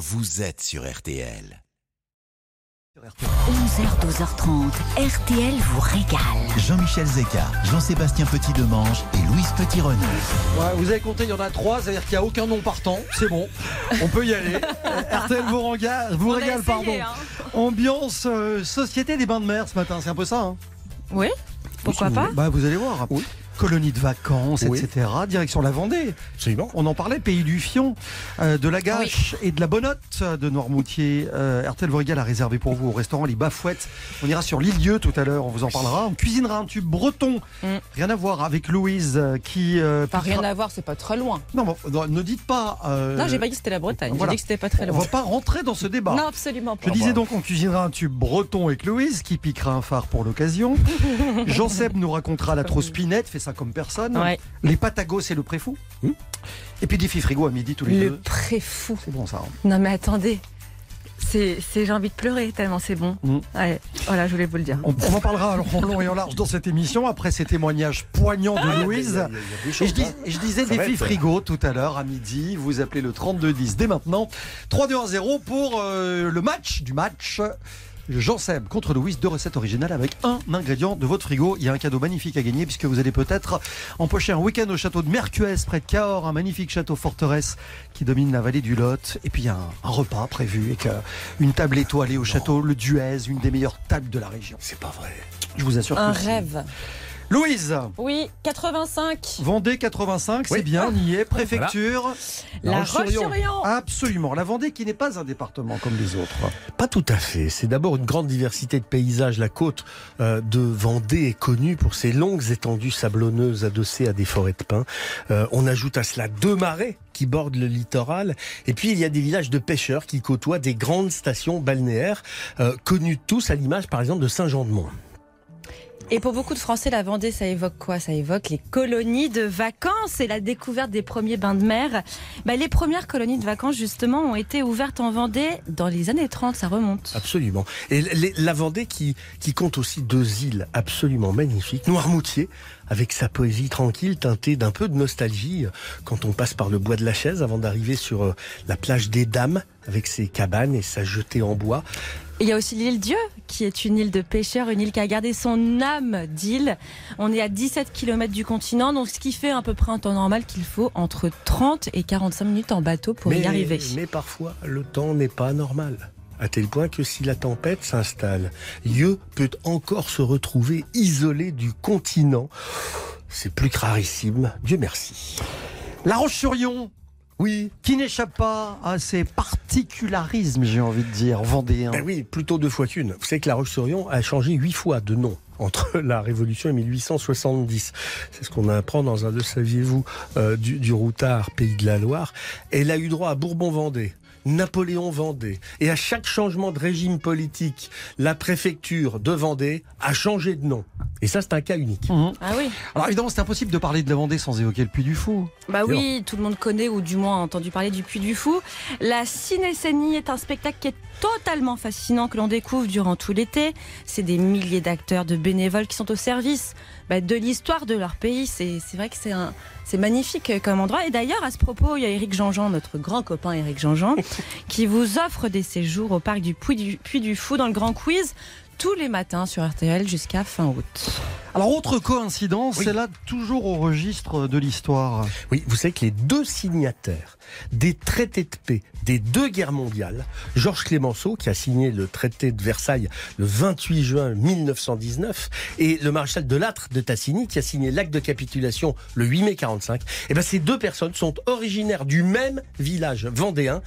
vous êtes sur RTL. 11h, 12h30, RTL vous régale. Jean-Michel Zeka, Jean-Sébastien Petit-Demange et Louise Petit-Renaud. Ouais, vous avez compté, il y en a trois, c'est-à-dire qu'il n'y a aucun nom partant. C'est bon, on peut y aller. RTL vous, régale, vous régale, essayé, pardon. hein. Ambiance euh, Société des bains de mer ce matin, c'est un peu ça. Hein Oui, pourquoi Si vous pas voulez. Bah, vous allez voir. Oui. Colonie de vacances, Oui. etc. Direction la Vendée. Absolument. On en parlait, pays du Fion, euh, de la Gâche et de la Bonnotte de Noirmoutier. Euh, RTL Voregal a réservé pour vous au restaurant Les Bafouettes. On ira sur l'île Dieu tout à l'heure, on vous en parlera. On cuisinera un tube breton. Mm. Rien à voir avec Louise euh, qui. euh, Pas piquera- rien à voir, c'est pas très loin. Non, ne dites pas. euh, Non, j'ai pas dit que c'était la Bretagne, voilà. j'ai dit que c'était pas très On loin. va pas rentrer dans ce débat. Non, absolument pas. Je disais donc on cuisinera un tube breton avec Louise qui piquera un phare pour l'occasion. Jean Seb nous racontera la trospinette, fait ça comme personne. Ouais. Les patagos et le préfou. Hmm. Et puis défi frigo à midi tous les Le deux. préfou. C'est bon ça. hein. Non mais attendez, c'est, c'est- j'ai envie de pleurer tellement c'est bon. Ouais, voilà, je voulais vous le dire. On, on en parlera en long et en large dans cette émission après ces témoignages poignants de Louise. Et je, dis- et je disais défi être- frigo tout à l'heure à midi. Vous appelez le 3210 dès maintenant. 3-2-1-0 pour euh, le match du match. Jean Seb contre Louise, deux recettes originales avec un ingrédient de votre frigo. Il y a un cadeau magnifique à gagner puisque vous allez peut-être empocher un week-end au château de Mercues près de Cahors, un magnifique château forteresse qui domine la vallée du Lot. Et puis il y a un, un repas prévu avec euh, une table étoilée au château Le Duez, une des meilleures tables de la région. C'est pas vrai. Je vous assure Un que si. Louise, Oui, 85. Vendée 85, c'est Oui. bien, on y est. Préfecture, La Roche-sur-Yon. Roche-sur-Yon. absolument. La Vendée qui n'est pas un département comme les autres. Pas tout à fait. C'est d'abord une grande diversité de paysages. La côte euh, de Vendée est connue pour ses longues étendues sablonneuses adossées à des forêts de pins. Euh, on ajoute à cela deux marais qui bordent le littoral. Et puis il y a des villages de pêcheurs qui côtoient des grandes stations balnéaires, euh, connues tous à l'image par exemple de Saint-Jean-de-Mont. Et pour beaucoup de Français, la Vendée, ça évoque quoi? Ça évoque les colonies de vacances et la découverte des premiers bains de mer. Bah, les premières colonies de vacances, justement, ont été ouvertes en Vendée dans les années 30, ça remonte. Absolument. Et la Vendée qui, qui compte aussi deux îles absolument magnifiques. Noirmoutier, avec sa poésie tranquille, teintée d'un peu de nostalgie, euh, quand on passe par le bois de la chaise avant d'arriver sur euh, la plage des Dames, avec ses cabanes et sa jetée en bois. Il y a aussi l'île Dieu, qui est une île de pêcheurs, une île qui a gardé son âme d'île. On est à 17 km du continent, donc ce qui fait à peu près un temps normal qu'il faut entre 30 et 45 minutes en bateau pour y arriver. mais parfois, le temps n'est pas normal. À tel point que si la tempête s'installe, Yeux peut encore se retrouver isolé du continent. C'est plus que rarissime. Dieu merci. La Roche-sur-Yon, Oui, qui n'échappe pas à ses particularismes, j'ai envie de dire, vendéens. Ben oui, plutôt deux fois qu'une. Vous savez que La Roche-sur-Yon a changé huit fois de nom entre la Révolution et 1870. C'est ce qu'on apprend dans un Le saviez-vous euh, du, du Routard, Pays de la Loire. Elle a eu droit à Bourbon-Vendée. Napoléon Vendée. Et à chaque changement de régime politique, la préfecture de Vendée a changé de nom. Et ça, c'est un cas unique. Mhm. Ah oui Alors évidemment, c'est impossible de parler de la Vendée sans évoquer le Puy du Fou. Bah oui, tout le monde connaît ou du moins a entendu parler du Puy du Fou. La cinécénie est un spectacle qui est totalement fascinant que l'on découvre durant tout l'été. C'est des milliers d'acteurs, de bénévoles qui sont au service bah, de l'histoire de leur pays. C'est c'est vrai que c'est un c'est magnifique comme endroit. Et d'ailleurs, à ce propos, il y a Éric Jean-Jean, notre grand copain Éric Jean-Jean, qui vous offre des séjours au parc du Puy du, Puy du Fou dans le Grand Quiz tous les matins sur RTL jusqu'à fin août. Alors autre coïncidence, Oui. c'est là toujours au registre de l'histoire. Oui, vous savez que les deux signataires des traités de paix des deux guerres mondiales, Georges Clémenceau, qui a signé le traité de Versailles le 28 juin 1919, et le maréchal de Lattre de Tassigny, qui a signé l'acte de capitulation le 8 mai 45, et ben ces deux personnes sont originaires du même village vendéen,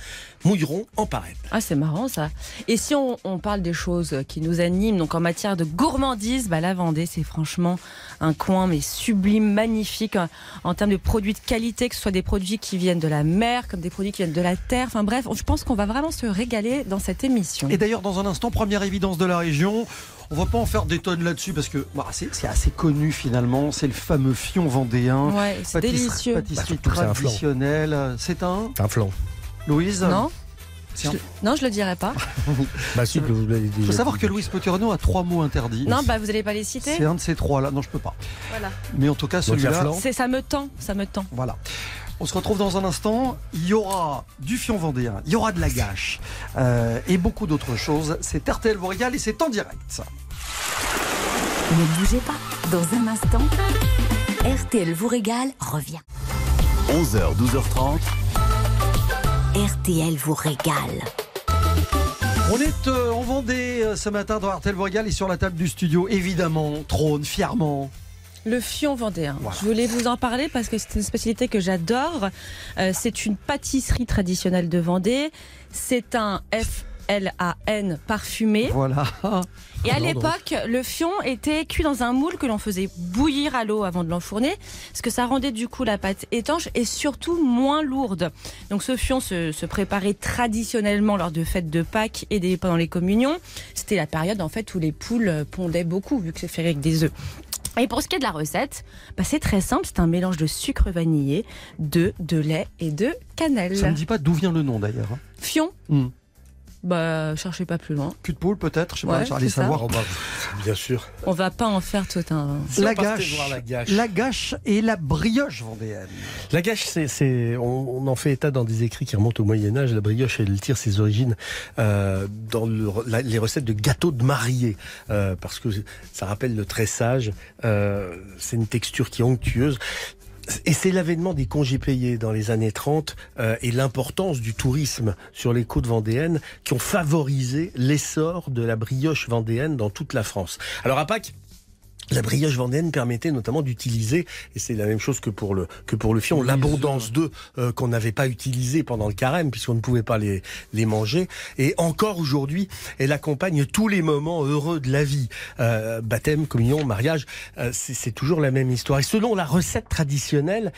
Mouilleron en Parède. Ah, c'est marrant ça. Et si on, on parle des choses qui nous animent, donc en matière de gourmandise, bah, la Vendée, c'est franchement un coin mais sublime, magnifique en, en termes de produits de qualité, que ce soit des produits qui viennent de la mer, comme des produits qui viennent de la terre. Enfin bref, je pense qu'on va vraiment se régaler dans cette émission. Et d'ailleurs, dans un instant, première évidence de la région. On va pas en faire des tonnes là-dessus parce que bah, c'est c'est assez connu finalement. C'est le fameux fion vendéen. Ouais, c'est Pâtisserie- délicieux. Pâtisserie Bah, que c'est un traditionnelle. C'est un Un flan. Louise. Non je, Non, je le dirais pas. Bah si, que vous l'avez Il faut savoir que Louise Potirano a trois mots interdits. Non, bah vous allez pas les citer. C'est un de ces trois là. Non, je peux pas. Voilà. Mais en tout cas, celui-là. ça me tend, ça me tend. Voilà. On se retrouve dans un instant. Il y aura du fion vendéen, il y aura de la gâche euh, et beaucoup d'autres choses. C'est RTL vous régale et c'est en direct. Ne bougez pas. Dans un instant, RTL vous régale revient. 11h, 12h30. RTL vous régale. On est euh, en Vendée euh, ce matin dans RTL vous régale et sur la table du studio, évidemment, trône fièrement. Le fion vendéen. Voilà. Je voulais vous en parler parce que c'est une spécialité que j'adore. Euh, c'est une pâtisserie traditionnelle de Vendée. C'est un FLAN parfumé. Voilà. Et à l'époque, le fion était cuit dans un moule que l'on faisait bouillir à l'eau avant de l'enfourner, ce que ça rendait du coup la pâte étanche et surtout moins lourde. Donc ce fion se, se préparait traditionnellement lors de fêtes de Pâques et des, pendant les communions. C'était la période en fait où les poules pondaient beaucoup vu que c'est fait avec des œufs. Et pour ce qui est de la recette, bah, c'est très simple, c'est un mélange de sucre vanillé, d'œufs, de lait et de cannelle. Ça ne dit pas d'où vient le nom d'ailleurs. hein. Fion Hmm. Bah, cherchez pas plus loin. Cul de poule peut-être, je sais Ouais, pas, allez savoir. Oh, bah, bien sûr. On va pas en faire tout un. Si La gâche, voir la gâche. la gâche et la brioche vendéenne. La gâche, c'est, c'est- on, on en fait état dans des écrits qui remontent au Moyen Âge. La brioche, elle tire ses origines euh, dans le- la- les recettes de gâteaux de mariée, euh, parce que ça rappelle le tressage. Euh, c'est une texture qui est onctueuse. Et c'est l'avènement des congés payés dans les années 30 euh, et l'importance du tourisme sur les côtes vendéennes qui ont favorisé l'essor de la brioche vendéenne dans toute la France. Alors à Pâques, la brioche vendéenne permettait notamment d'utiliser, et c'est la même chose que pour le que pour le fion, l'abondance d'œufs euh, qu'on n'avait pas utilisé pendant le carême puisqu'on ne pouvait pas les les manger. Et encore aujourd'hui, elle accompagne tous les moments heureux de la vie, Euh, baptême, communion, mariage. euh, c'est c'est toujours la même histoire. Et selon la recette traditionnelle,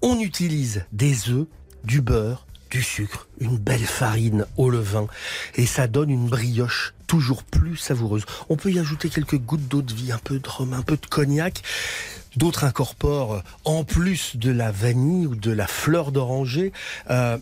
on utilise des œufs, du beurre, du sucre, une belle farine au levain, et ça donne une brioche toujours plus savoureuse. On peut y ajouter quelques gouttes d'eau de vie, un peu de rhum, un peu de cognac. D'autres incorporent, en plus de la vanille ou de la fleur d'oranger, euh,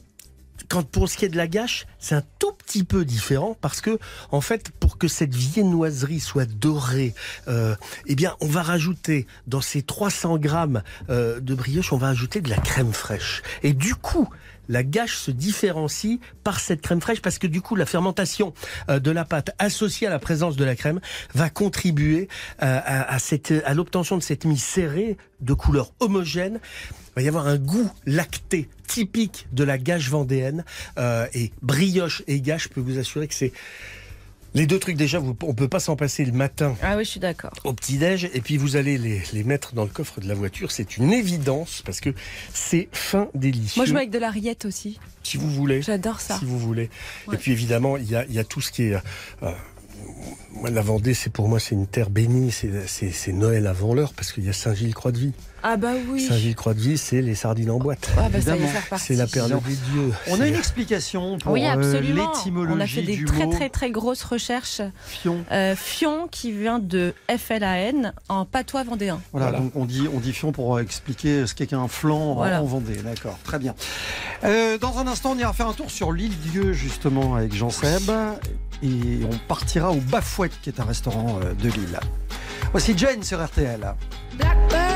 quand pour ce qui est de la gâche, c'est un tout petit peu différent parce que, en fait, pour que cette viennoiserie soit dorée, euh, eh bien, on va rajouter dans ces 300 grammes euh, de brioche, on va ajouter de la crème fraîche. Et du coup, la gâche se différencie par cette crème fraîche parce que du coup, la fermentation euh, de la pâte associée à la présence de la crème va contribuer euh, à, cette, à l'obtention de cette mie serrée de couleur homogène. Il va y avoir un goût lacté typique de la gâche vendéenne euh, et brioche et gâche, je peux vous assurer que c'est les deux trucs déjà, vous, on peut pas s'en passer le matin Ah oui, je suis d'accord. au petit-déj et puis vous allez les, les mettre dans le coffre de la voiture. C'est une évidence parce que c'est fin délicieux. Moi, je mets avec de la rillette aussi. si vous voulez. J'adore ça. Si vous voulez. Ouais. Et puis évidemment, il y a, il y a tout ce qui est. euh, la Vendée, c'est pour moi, c'est une terre bénie. C'est, Noël avant l'heure parce qu'il y a Saint-Gilles-Croix-de-Vie. Ah bah oui. Saint-Gilles-Croix-de-Vie, c'est les sardines en boîte. Ah bah. C'est la perle des dieux. On a une explication pour Oui, euh, absolument. l'étymologie On a fait des du très mot très très grosses recherches. fion. Euh, fion qui vient de FLAN en patois vendéen. Voilà, Voilà. donc on dit, on dit fion pour expliquer ce qu'est qu'un flanc en- Voilà. en Vendée. D'accord, très bien. Euh, dans un instant, on ira faire un tour sur l'île Dieu, justement, avec Jean Seb. Et on partira au Bafouette, qui est un restaurant euh, de l'île. Voici Jane sur RTL. Blackburn,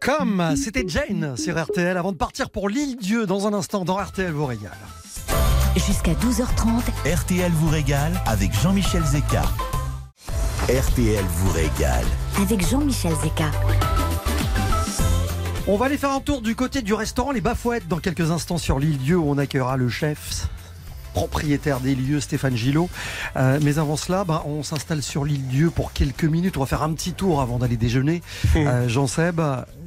Comme c'était Jane sur RTL avant de partir pour l'île Dieu dans un instant dans RTL vous régale. Jusqu'à 12h30, RTL vous régale avec Jean-Michel Zeka. RTL vous régale. avec Jean-Michel Zeka. On va aller faire un tour du côté du restaurant Les Bafouettes dans quelques instants sur l'île Dieu où on accueillera le chef propriétaire des lieux, Stéphane Gillot. Euh, mais avant cela, bah, on s'installe sur l'île Dieu pour quelques minutes. On va faire un petit tour avant d'aller déjeuner. Euh, Jean-Seb,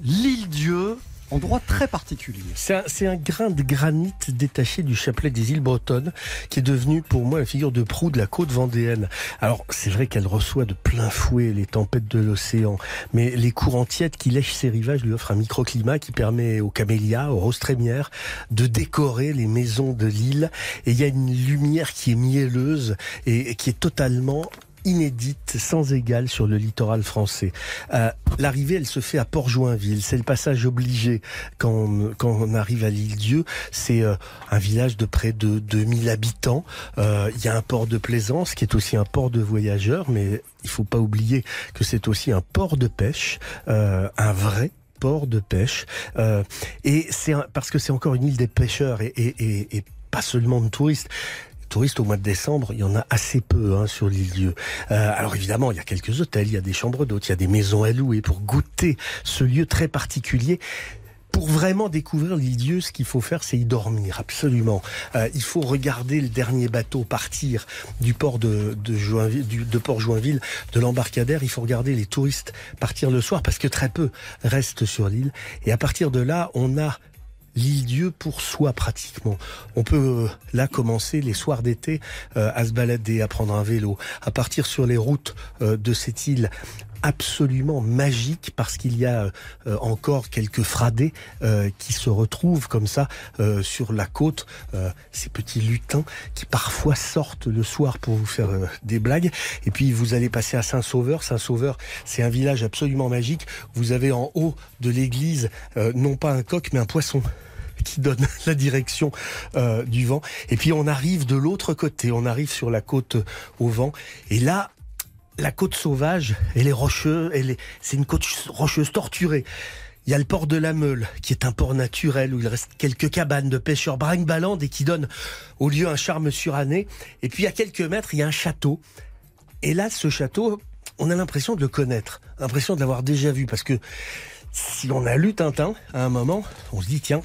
l'île Dieu, endroit très particulier. C'est un, un grain de granit détaché du chapelet des îles bretonnes qui est devenu pour moi la figure de proue de la côte vendéenne. Alors c'est vrai qu'elle reçoit de plein fouet les tempêtes de l'océan, mais les courants tièdes qui lèchent ses rivages lui offrent un microclimat qui permet aux camélias, aux roses trémières de décorer les maisons de l'île. Et il y a une lumière qui est mielleuse et qui est totalement inédite, sans égale sur le littoral français. Euh, L'arrivée, elle se fait à Port-Joinville. C'est le passage obligé quand on, quand on arrive à l'île Dieu. C'est euh, un village de près de 2000 habitants. Euh, Il y a un port de plaisance qui est aussi un port de voyageurs, mais il faut pas oublier que c'est aussi un port de pêche, euh, un vrai port de pêche. Euh, et c'est parce que c'est encore une île des pêcheurs et, et, et pas seulement de touristes touristes au mois de décembre, il y en a assez peu hein, sur l'île Dieu. Euh, alors évidemment, il y a quelques hôtels, il y a des chambres d'hôtes, il y a des maisons à louer pour goûter ce lieu très particulier. Pour vraiment découvrir l'île Dieu, ce qu'il faut faire, c'est y dormir, absolument. Euh, il faut regarder le dernier bateau partir du port de, de, Joinville, de Port-Joinville, de l'embarcadère. Il faut regarder les touristes partir le soir parce que très peu restent sur l'île. Et à partir de là, on a l'île Dieu pour soi pratiquement. On peut euh, là commencer les soirs d'été euh, à se balader, à prendre un vélo, à partir sur les routes euh, de cette île absolument magique parce qu'il y a euh, encore quelques fradets euh, qui se retrouvent comme ça euh, sur la côte, euh, ces petits lutins qui parfois sortent le soir pour vous faire des blagues. Et puis vous allez passer à Saint-Sauveur. Saint-Sauveur, c'est un village absolument magique. Vous avez en haut de l'église non pas un coq mais un poisson qui donne la direction du vent. Et puis on arrive de l'autre côté, on arrive sur la côte au vent. Et là, la côte sauvage, elle est rocheuse, c'est une côte rocheuse torturée. Il y a le port de la Meule, qui est un port naturel où il reste quelques cabanes de pêcheurs brinque-ballantes et qui donne au lieu un charme suranné. Et puis à quelques mètres, il y a un château. Et là, ce château, on a l'impression de le connaître, l'impression de l'avoir déjà vu, parce que si on a lu Tintin à un moment, on se dit tiens,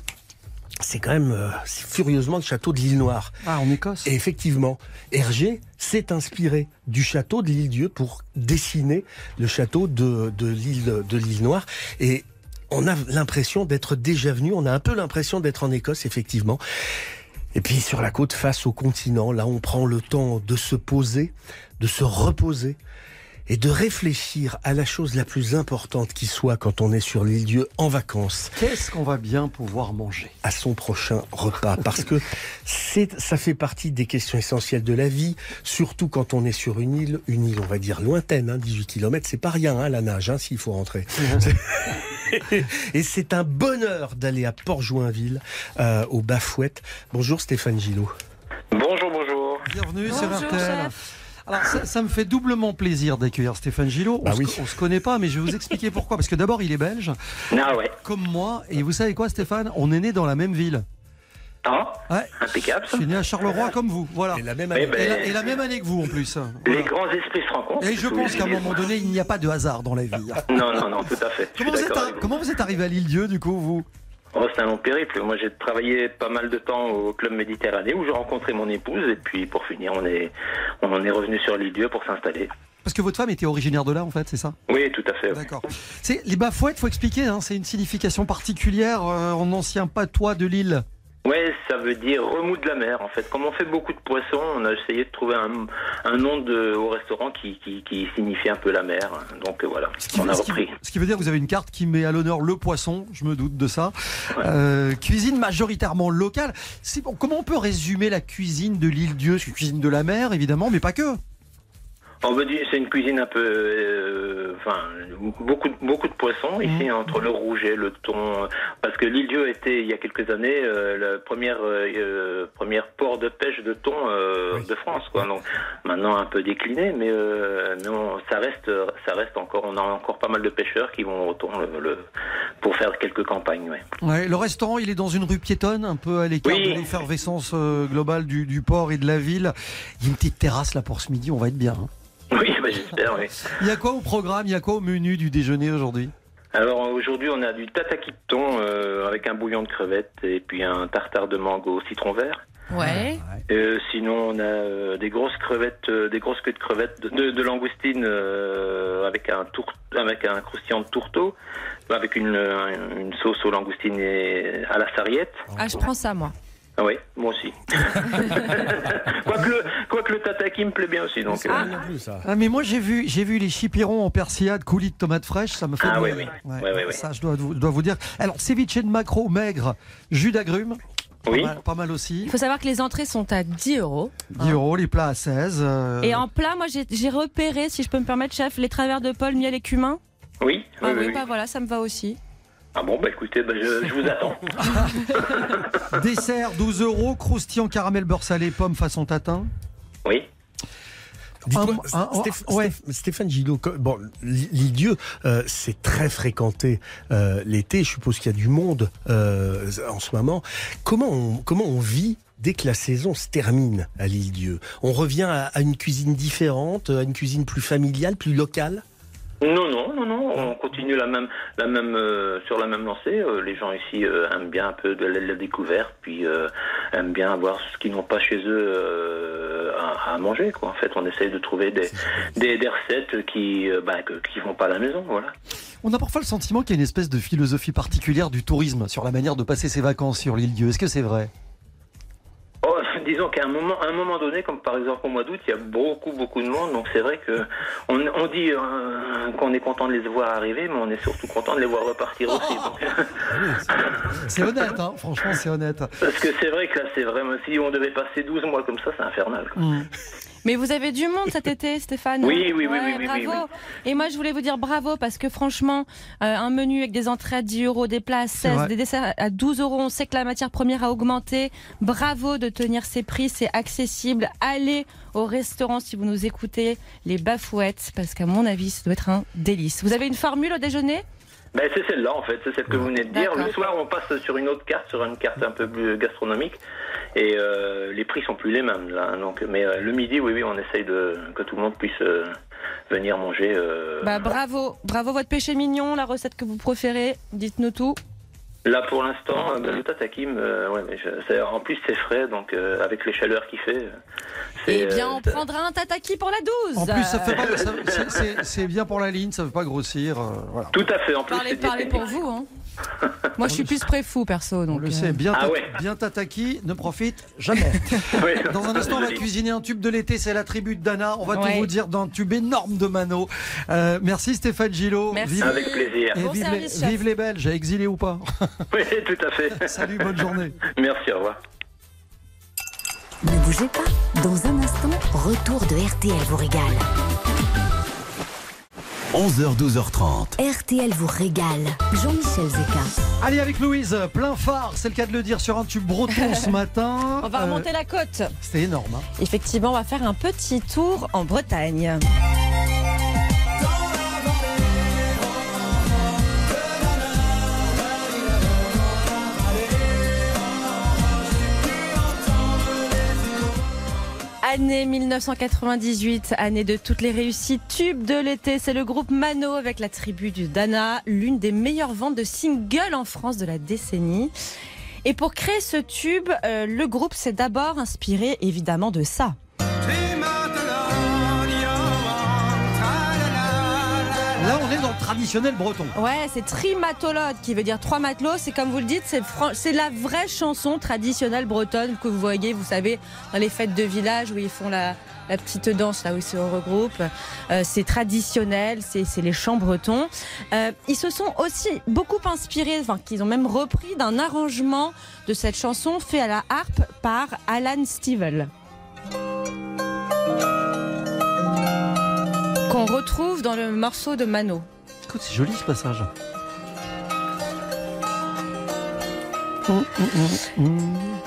c'est quand même euh, furieusement le château de l'île Noire. Ah, en Écosse Et effectivement, Hergé s'est inspiré du château de l'île Dieu pour dessiner le château de, de l'île de l'île Noire. Et on a l'impression d'être déjà venu, on a un peu l'impression d'être en Écosse, effectivement. Et puis sur la côte face au continent, là on prend le temps de se poser, de se reposer et de réfléchir à la chose la plus importante qui soit quand on est sur l'île Dieu en vacances Qu'est-ce qu'on va bien pouvoir manger? À son prochain repas parce que c'est ça fait partie des questions essentielles de la vie surtout quand on est sur une île une île on va dire lointaine hein, 18 km c'est pas rien hein, la nage hein, s'il faut rentrer et c'est un bonheur d'aller à Port-Joinville euh, au Bafouette bonjour Stéphane Gillot Bonjour, bonjour. Bienvenue sur Bonjour, RTL. chef. Alors, ça, ça me fait doublement plaisir d'accueillir Stéphane Gillot. Bah on, oui. se, on se connaît pas, mais je vais vous expliquer pourquoi. Parce que d'abord, il est belge, Ah ouais. comme moi. Et vous savez quoi, Stéphane? On est né dans la même ville. Ah, Ouais. impeccable. Je suis né à Charleroi comme vous. Voilà. et la même Eh année ben, Et la, et la même année que vous en plus. Les grands esprits se rencontrent. Et je pense qu'à un moment donné, il n'y a pas de hasard dans la vie. Non, non, non, tout à fait. Comment vous, êtes, comment vous êtes arrivé à l'île-dieu, du coup, vous? Oh, c'est un long périple. Moi, j'ai travaillé pas mal de temps au club Méditerranée où j'ai rencontré mon épouse et puis pour finir, on est, on en est revenu sur l'île Dieu pour s'installer. Parce que votre femme était originaire de là, en fait, c'est ça? Oui, tout à fait. D'accord. C'est les bafouettes, faut expliquer. Hein, c'est une signification particulière euh, en ancien patois de l'île. Ouais, ça veut dire remous de la mer en fait. Comme on fait beaucoup de poissons, on a essayé de trouver un, un nom de, au restaurant qui, qui, qui signifie un peu la mer. Donc euh, voilà, Ce qui, on a ce qui- repris. ce qui veut dire que vous avez une carte qui met à l'honneur le poisson, je me doute de ça. Euh, cuisine majoritairement locale. C'est bon, comment on peut résumer la cuisine de l'île Dieu? C'est une cuisine de la mer, évidemment, mais pas que. On veut dire, c'est une cuisine un peu, euh, enfin, beaucoup, beaucoup de poissons ici, entre le rouget, le thon, parce que l'île Dieu était il y a quelques années euh, la première, euh, première port de pêche de thon de France, quoi. Donc maintenant un peu décliné, mais, euh, mais on- ça reste, ça reste encore. On a encore pas mal de pêcheurs qui vont au thon le, le- pour faire quelques campagnes. Ouais. Ouais, le restaurant, il est dans une rue piétonne, un peu à l'écart Oui. de l'effervescence globale du, du port et de la ville. Il y a une petite terrasse là pour ce midi, on va être bien. hein. Oui, bah, j'espère. Oui. Il y a quoi au programme Il y a quoi au menu du déjeuner aujourd'hui? Alors aujourd'hui, on a du tataki de thon euh, avec un bouillon de crevettes et puis un tartare de mango au citron vert. Ouais. Euh, sinon, on a euh, des grosses crevettes, euh, des grosses queues de crevettes, de, de, de langoustine euh, avec un tour, avec un croustillant de tourteau, avec une, une sauce aux langoustines et à la sarriette. Ah, je prends ça, moi. Ah oui, moi aussi. quoique, le, le tataki me plaît bien aussi. Donc, C'est euh, plus, ça. Ah, mais moi j'ai vu, j'ai vu les chipirons en persillade, coulis de tomates fraîches, ça me fait. Ah oui, oui. Ouais, ouais, ouais. Ça, je dois, vous- dois vous dire. Alors, ceviche de maquereau maigre, jus d'agrumes, oui. pas, mal, pas mal aussi. Il faut savoir que les entrées sont à 10 euros. 10 euros, les plats à 16. euh, Et en plat, moi, j'ai j'ai repéré, si je peux me permettre, chef, les travers de Paul, miel et cumin. Oui, Ah oui, oui, oui, oui. bah voilà, ça me va aussi. Ah bon, bah écoutez, bah, je, je vous attends. Dessert 12 euros, croustillant caramel beurre salé, pomme façon tatin. Oui. Dites-moi, ouais. Stéphane Gillot, bon, l'Île-Dieu, euh, c'est très fréquenté euh, l'été. Je suppose qu'il y a du monde euh, en ce moment. Comment on, comment on vit dès que la saison se termine à l'Île-Dieu On revient à, à une cuisine différente, à une cuisine plus familiale, plus locale? Non, non, non, non, on continue la même, la même, euh, sur la même lancée. Euh, les gens ici euh, aiment bien un peu de la, découverte, puis aiment bien avoir ce qu'ils n'ont pas chez eux à, manger. En fait, on essaye de trouver des, des, recettes qui, bah, qui vont pas à la maison. Voilà. On a parfois le sentiment qu'il y a une espèce de philosophie particulière du tourisme sur la manière de passer ses vacances sur l'île Dieu. Est-ce que c'est vrai? Disons qu'à un moment, à un moment donné, comme par exemple au mois d'août, il y a beaucoup, beaucoup de monde. Donc c'est vrai que on, on dit euh, qu'on est content de les voir arriver, mais on est surtout content de les voir repartir aussi. C'est honnête, hein franchement, c'est honnête. parce que c'est vrai que là, c'est vraiment si on devait passer 12 mois comme ça, c'est infernal. quoi. Mm. Mais vous avez du monde cet été, Stéphane Oui, oui, oui, Ouais, oui, oui, oui, bravo. Et moi, je voulais vous dire bravo parce que franchement, euh, un menu avec des entrées à 10 euros, des plats à C'est 16, vrai. des desserts à 12 euros. On sait que la matière première a augmenté. Bravo de tenir ces prix, c'est accessible. Allez au restaurant si vous nous écoutez, les Bafouettes, parce qu'à mon avis, ça doit être un délice. Vous avez une formule au déjeuner? Ben, c'est celle-là en fait, c'est celle que vous venez de dire. Le soir, on passe sur une autre carte, sur une carte un peu plus gastronomique, et euh, les prix sont plus les mêmes là. Donc, mais euh, le midi, oui, oui, on essaye de que tout le monde puisse euh, venir manger. euh, Bah bravo, bravo votre péché mignon, la recette que vous préférez. Dites-nous tout. Là, pour l'instant, euh, ben, le tatakim, euh, ouais, mais je- en plus c'est frais, donc euh, avec les chaleurs qu'il fait. c'est, Eh bien, on prendra un tataki pour la 12. En plus, ça fait pas, ça- c'est- c'est- c'est bien pour la ligne, ça ne veut pas grossir. euh, voilà. Tout à fait. En plus, Parlez, c'est parlez pour vous. Hein. Moi, je suis plus pré-fou, perso. On Donc, le euh, sait, bien, Ah ouais. bien tataki ne profite jamais. Oui. Dans un instant, on va cuisiner un tube de l'été, c'est la tribu de Dana. On va tout vous dire dans un tube énorme de Mano. Euh, merci Stéphane Gillot. Merci. Vive, Avec plaisir. et Bon vive, service, les, chef. vive les Belges, exilés ou pas. Oui, tout à fait. Salut, bonne journée. Merci, au revoir. Ne bougez pas. Dans un instant, retour de RTL vous régale. 11h, 12h30. RTL vous régale. Jean-Michel Zeka. Allez, avec Louise, plein phare, c'est le cas de le dire, sur un tube breton ce matin. On va Euh, remonter la côte. C'était énorme. hein. Effectivement, on va faire un petit tour en Bretagne. Année 1998, année de toutes les réussites, tube de l'été, c'est le groupe Mano avec la tribu du Dana, l'une des meilleures ventes de singles en France de la décennie. Et pour créer ce tube, euh, le groupe s'est d'abord inspiré évidemment de ça. Traditionnel breton. Ouais, c'est trimatolode qui veut dire trois matelots. C'est comme vous le dites, c'est la vraie chanson traditionnelle bretonne que vous voyez, vous savez, dans les fêtes de village où ils font la, la petite danse, là où ils se regroupent. Euh, c'est traditionnel, c'est c'est les chants bretons. Euh, ils se sont aussi beaucoup inspirés, enfin, qu'ils ont même repris d'un arrangement de cette chanson fait à la harpe par Alan Stivell. qu'on retrouve dans le morceau de Mano. C'est joli ce passage.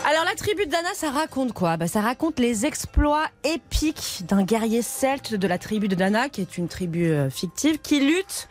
Alors la tribu de Dana, ça raconte quoi? Bah, Ça raconte les exploits épiques d'un guerrier celte de la tribu de Dana, qui est une tribu euh, fictive, qui lutte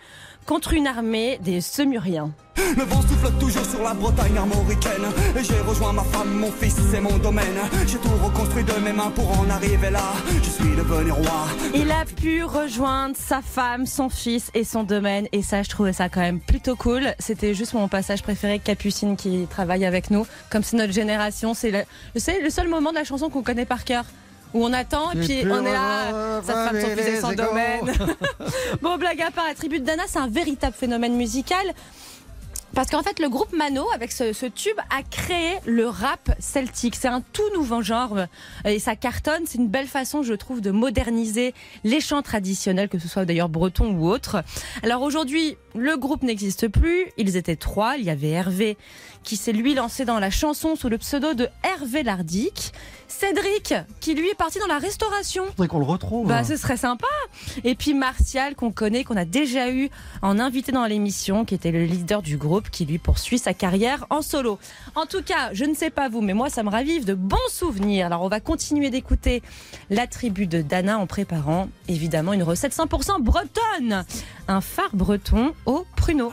contre une armée des Semuriens. Le vent souffle toujours sur la Bretagne armoricaine Et j'ai rejoint ma femme, mon fils, c'est mon domaine J'ai tout reconstruit de mes mains pour en arriver là Je suis devenu roi Il a pu rejoindre sa femme, son fils et son domaine. Et ça, je trouvais ça quand même plutôt cool. C'était juste mon passage préféré, Capucine qui travaille avec nous. Comme c'est notre génération, c'est le, seul moment de la chanson qu'on connaît par cœur. Où on attend et puis on est là, sa femme, son fils et son domaine. bon, blague à part, la tribu de Dana, c'est un véritable phénomène musical. Parce qu'en fait, le groupe Mano, avec ce, ce tube, a créé le rap celtique. C'est un tout nouveau genre euh, et ça cartonne. C'est une belle façon, je trouve, de moderniser les chants traditionnels, que ce soit d'ailleurs breton ou autre. Alors aujourd'hui, le groupe n'existe plus. Ils étaient trois. Il y avait Hervé qui s'est lui lancé dans la chanson sous le pseudo de Hervé Lardic. Cédric, qui lui est parti dans la restauration. Faudrait qu'on le retrouve. Bah, ce serait sympa. Et puis Martial, qu'on connaît, qu'on a déjà eu en invité dans l'émission, qui était le leader du groupe, qui lui poursuit sa carrière en solo. En tout cas, je ne sais pas vous, mais moi, ça me ravive de bons souvenirs. Alors, on va continuer d'écouter la tribu de Dana en préparant, évidemment, une recette 100% bretonne. Un phare breton au pruneau.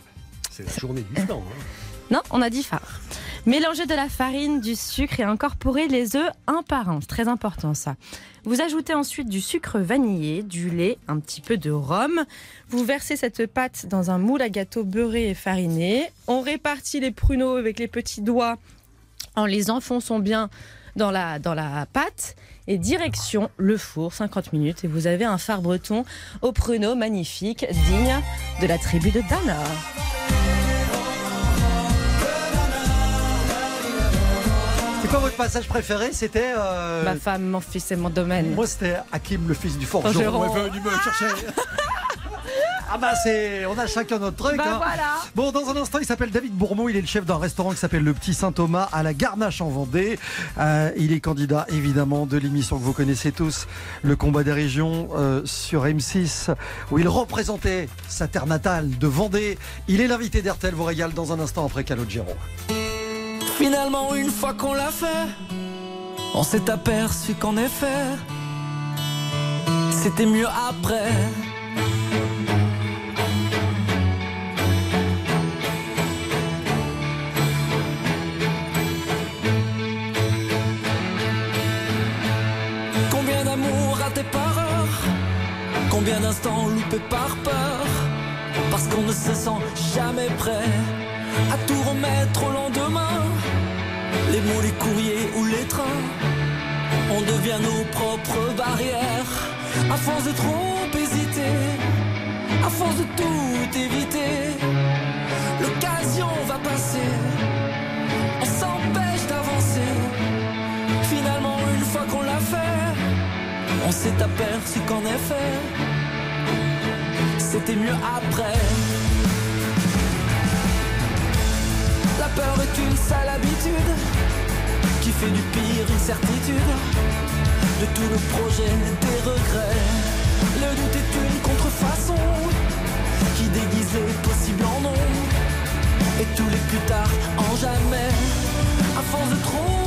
C'est la journée du flan. hein. Non, on a dit phare. Mélanger de la farine, du sucre et incorporer les œufs un par un. C'est très important ça. Vous ajoutez ensuite du sucre vanillé, du lait, un petit peu de rhum. Vous versez cette pâte dans un moule à gâteau beurré et fariné. On répartit les pruneaux avec les petits doigts en les enfonçant bien dans la, dans la pâte. Et direction le four, 50 minutes. Et vous avez un phare breton au pruneau magnifique, digne de la tribu de Dana. C'est quoi votre passage préféré C'était. euh, Ma femme, mon fils et mon domaine. Moi, c'était Hakim, le fils du forgeron. Est venu me chercher. ah bah c'est, on a chacun notre truc. Bah hein. voilà. Bon, dans un instant, il s'appelle David Bourmeau. Il est le chef d'un restaurant qui s'appelle le Petit Saint Thomas à la Garnache en Vendée. Euh, il est candidat évidemment de l'émission que vous connaissez tous, le combat des régions euh, sur M6, où il représentait sa terre natale de Vendée. Il est l'invité d'RTL vous régale dans un instant après Calogero. Finalement une fois qu'on l'a fait On s'est aperçu qu'en effet C'était mieux après. Combien d'amour raté par heure Combien d'instants loupés par peur? Parce qu'on ne se sent jamais prêt À tout remettre au lendemain Les mots, les courriers ou les trains On devient nos propres barrières. À force de trop hésiter À force de tout éviter L'occasion va passer. On s'empêche d'avancer. Finalement une fois qu'on l'a fait On s'est aperçu qu'en effet C'était mieux après peur est une sale habitude Qui fait du pire une certitude De tous nos projets, des regrets. Le doute est une contrefaçon Qui déguise les possibles en non Et tous les plus tard en jamais. À force de trop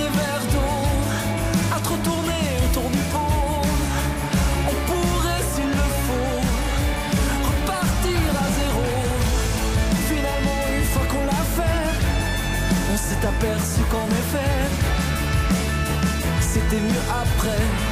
des aperçu qu'en effet C'était mieux après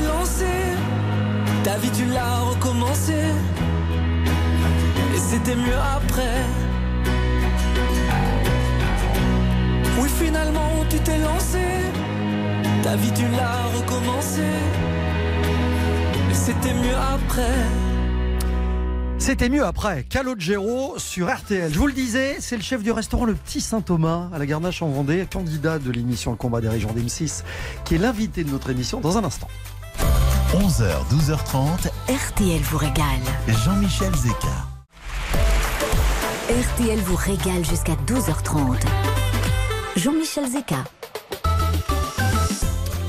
t'es lancé. Ta vie tu l'as recommencé. Et c'était mieux après. Oui, finalement tu t'es lancé. Ta vie tu l'as recommencé. Et c'était mieux après. C'était mieux après. Calogero sur RTL. Je vous le disais, c'est le chef du restaurant Le Petit Saint-Thomas à la Garnache en Vendée, candidat de l'émission Le combat des régions d'M6, qui est l'invité de notre émission dans un instant. 11h, 12h30, RTL vous régale. Jean-Michel Zeka. RTL vous régale jusqu'à 12h30. Jean-Michel Zeka.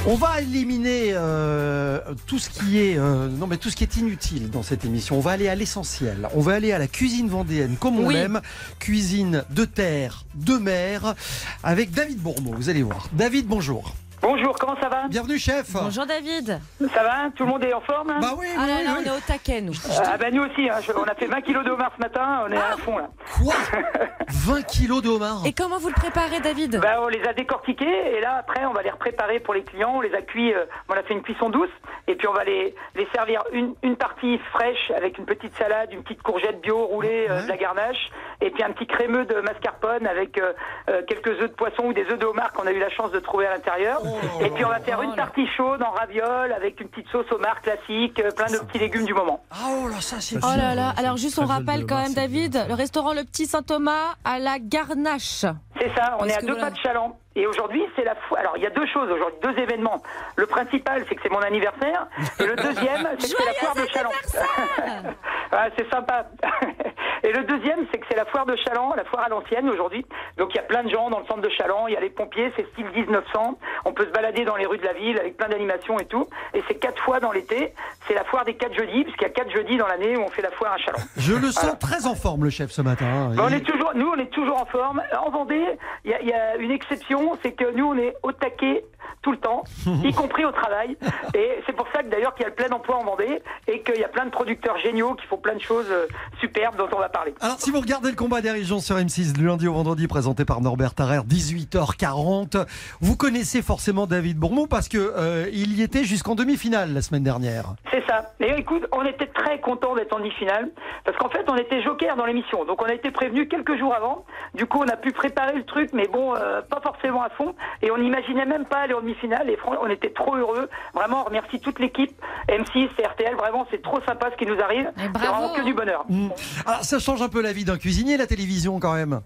On va éliminer euh, tout ce qui est euh, non mais tout ce qui est inutile dans cette émission. On va aller à l'essentiel. On va aller à la cuisine vendéenne comme on Oui. l'aime, cuisine de terre, de mer, avec David Bourmeau. Vous allez voir. David, bonjour. Bonjour, comment ça va Bienvenue chef. Bonjour David. Ça va Tout le monde est en forme hein Bah oui, Ah oui, là oui, là, oui. on est au taquet, nous. Ah bah nous aussi, hein, je- on a fait 20 kilos de homard ce matin, on est à fond là. Quoi 20 kilos de homard. Et comment vous le préparez, David Bah on les a décortiqués et là après on va les repréparer pour les clients, on les a cuits, euh, on a fait une cuisson douce et puis on va les, les servir une, une partie fraîche avec une petite salade, une petite courgette bio roulée, euh, Ouais. de la garnache et puis un petit crémeux de mascarpone avec euh, euh, quelques œufs de poisson ou des œufs de homard qu'on a eu la chance de trouver à l'intérieur. Et puis on va faire une partie chaude en ravioles avec une petite sauce homard classique, euh, plein de petits légumes du moment. Ah oh là ça c'est Oh là là, alors juste on rappelle le quand même. David, le restaurant Le Petit Saint-Thomas à la Garnache. C'est ça, on est à deux voilà- pas de Chaland. Et aujourd'hui, c'est la foire. Alors, il y a deux choses aujourd'hui, deux événements. Le principal, c'est que c'est mon anniversaire. Et le deuxième, c'est que c'est la foire de Chaland. Ah, c'est sympa. Et le deuxième, c'est que c'est la foire de Chaland, la foire à l'ancienne aujourd'hui. Donc, il y a plein de gens dans le centre de Chaland. Il y a les pompiers, c'est style 1900. On peut se balader dans les rues de la ville avec plein d'animations et tout. Et c'est quatre fois dans l'été. C'est la foire des quatre jeudis, puisqu'il y a quatre jeudis dans l'année où on fait la foire à Chaland. Je le sens très en forme le chef ce matin. hein. On est toujours, nous, on est toujours en forme. En Vendée, il y, a- il y a une exception, c'est que nous, on est au taquet tout le temps, y compris au travail. Et c'est pour ça que d'ailleurs qu'il y a le plein emploi en Vendée et qu'il y a plein de producteurs géniaux qui font plein de choses euh, superbes dont on va parler. Alors, si vous regardez le combat des régions sur M6 du lundi au vendredi, présenté par Norbert Tarrer, 18h40, vous connaissez forcément David Bourmont parce que euh, il y était jusqu'en demi-finale la semaine dernière. C'est ça. Et écoute, on était très contents d'être en demi-finale parce qu'en fait, on était joker dans l'émission. Donc, on a été prévenu quelques jours avant. Du coup, on a pu préparer le truc, mais bon, euh, pas forcément à fond. Et on n'imaginait même pas aller en demi-finale. Et fran- on était trop heureux. Vraiment, on remercie toute l'équipe, M6 et RTL. Vraiment, c'est trop sympa ce qui nous arrive. Et C'est vraiment que du bonheur. Hmm. Alors, ça change un peu la vie d'un cuisinier, la télévision quand même.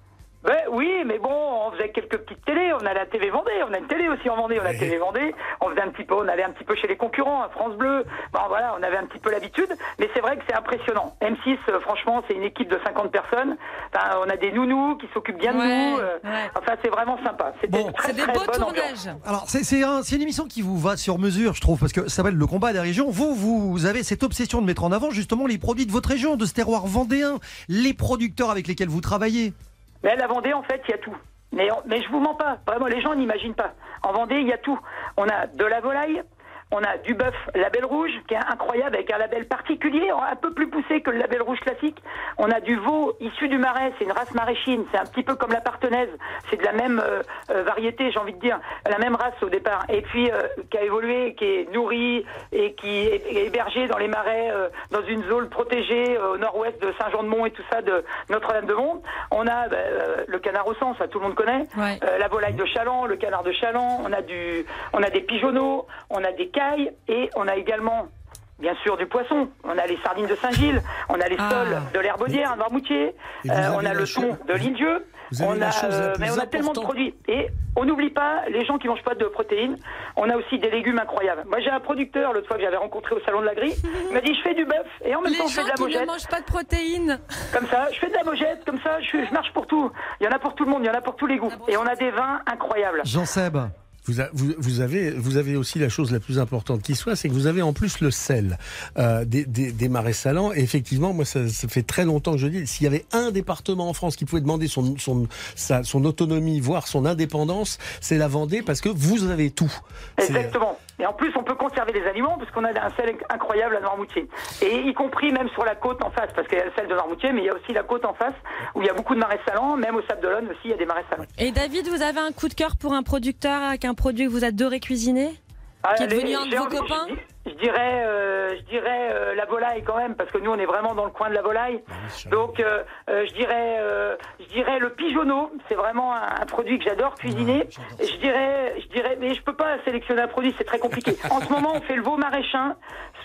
Ben oui, mais bon, on faisait quelques petites télés. On a la TV Vendée, on a une télé aussi en Vendée, on a la télé Vendée. On faisait un petit peu, on allait un petit peu chez les concurrents, à France Bleu. Bon voilà, on avait un petit peu l'habitude, mais c'est vrai que c'est impressionnant. M6, euh, franchement, c'est une équipe de 50 personnes. Enfin, on a des nounous qui s'occupent bien de Ouais, nous. euh, ouais. Enfin, c'est vraiment sympa. Bon. très C'est des très beaux ambiance. tournages. Alors, c'est c'est un- c'est une émission qui vous va sur mesure, je trouve, parce que ça s'appelle le combat des régions. Vous, vous avez cette obsession de mettre en avant justement les produits de votre région, de ce terroir vendéen, les producteurs avec lesquels vous travaillez. Mais la Vendée, en fait, il y a tout. Mais, mais je vous mens pas. Vraiment, les gens n'imaginent pas. En Vendée, il y a tout. On a de la volaille. On a du bœuf label rouge, qui est incroyable, avec un label particulier, un peu plus poussé que le label rouge classique. On a du veau issu du marais, c'est une race maraîchine, c'est un petit peu comme la partenaise. C'est de la même euh, euh, variété, j'ai envie de dire, la même race au départ. Et puis, euh, qui a évolué, qui est nourri et qui est hébergé dans les marais, euh, dans une zone protégée au nord-ouest de Saint-Jean-de-Mont et tout ça, de Notre-Dame-de-Mont. On a bah, le canard au sang, ça tout le monde connaît. Ouais. La volaille de Chaland, le canard de Chaland, on a du, on a des pigeonneaux, on a des et on a également, bien sûr, du poisson. On a les sardines de Saint-Gilles, on a les Ah. sols de l'Herbaudière à Noirmoutier, Et vous euh, avez on a la le thon de l'Île-Dieu. Vous avez On la a, chose la euh, plus mais on a tellement de importante. produits. Et on n'oublie pas les gens qui mangent pas de protéines. On a aussi des légumes incroyables. Moi, j'ai un producteur l'autre fois que j'avais rencontré au salon de la grille. Il m'a dit je fais du bœuf et en même Les temps je fais gens de la qui ne mojette. mangent pas de protéines. Comme ça, je fais de la mojette, comme ça, je, je marche pour tout. Il y en a pour tout le monde, il y en a pour tous les goûts. Et on a des vins incroyables. Jean Seb. Vous, avez, aussi la chose la plus importante qui soit, c'est que vous avez en plus le sel euh, des, des, marais salants. Et effectivement, moi, ça, fait très longtemps que je dis, s'il y avait un département en France qui pouvait demander son, son, autonomie, voire son indépendance, c'est la Vendée, parce que vous avez tout. C'est- Exactement. Et en plus, on peut conserver les aliments parce qu'on a un sel incroyable à Noirmoutier. Et y compris même sur la côte en face, parce qu'il y a le sel de Noirmoutier, mais il y a aussi la côte en face où il y a beaucoup de marais salants. Même au Sable d'Olonne aussi, il y a des marais salants. Et David, vous avez un coup de cœur pour un producteur avec un produit que vous adorez cuisiner Ah, Qui est devenu un de vos copains? Je dirais, euh, je dirais euh, la volaille quand même, parce que nous on est vraiment dans le coin de la volaille. Donc euh, euh, je dirais, euh, je dirais le pigeonneau. C'est vraiment un, un produit que j'adore cuisiner. Et je dirais, je dirais, mais je peux pas sélectionner un produit, c'est très compliqué. en ce moment, on fait le veau maraîchin.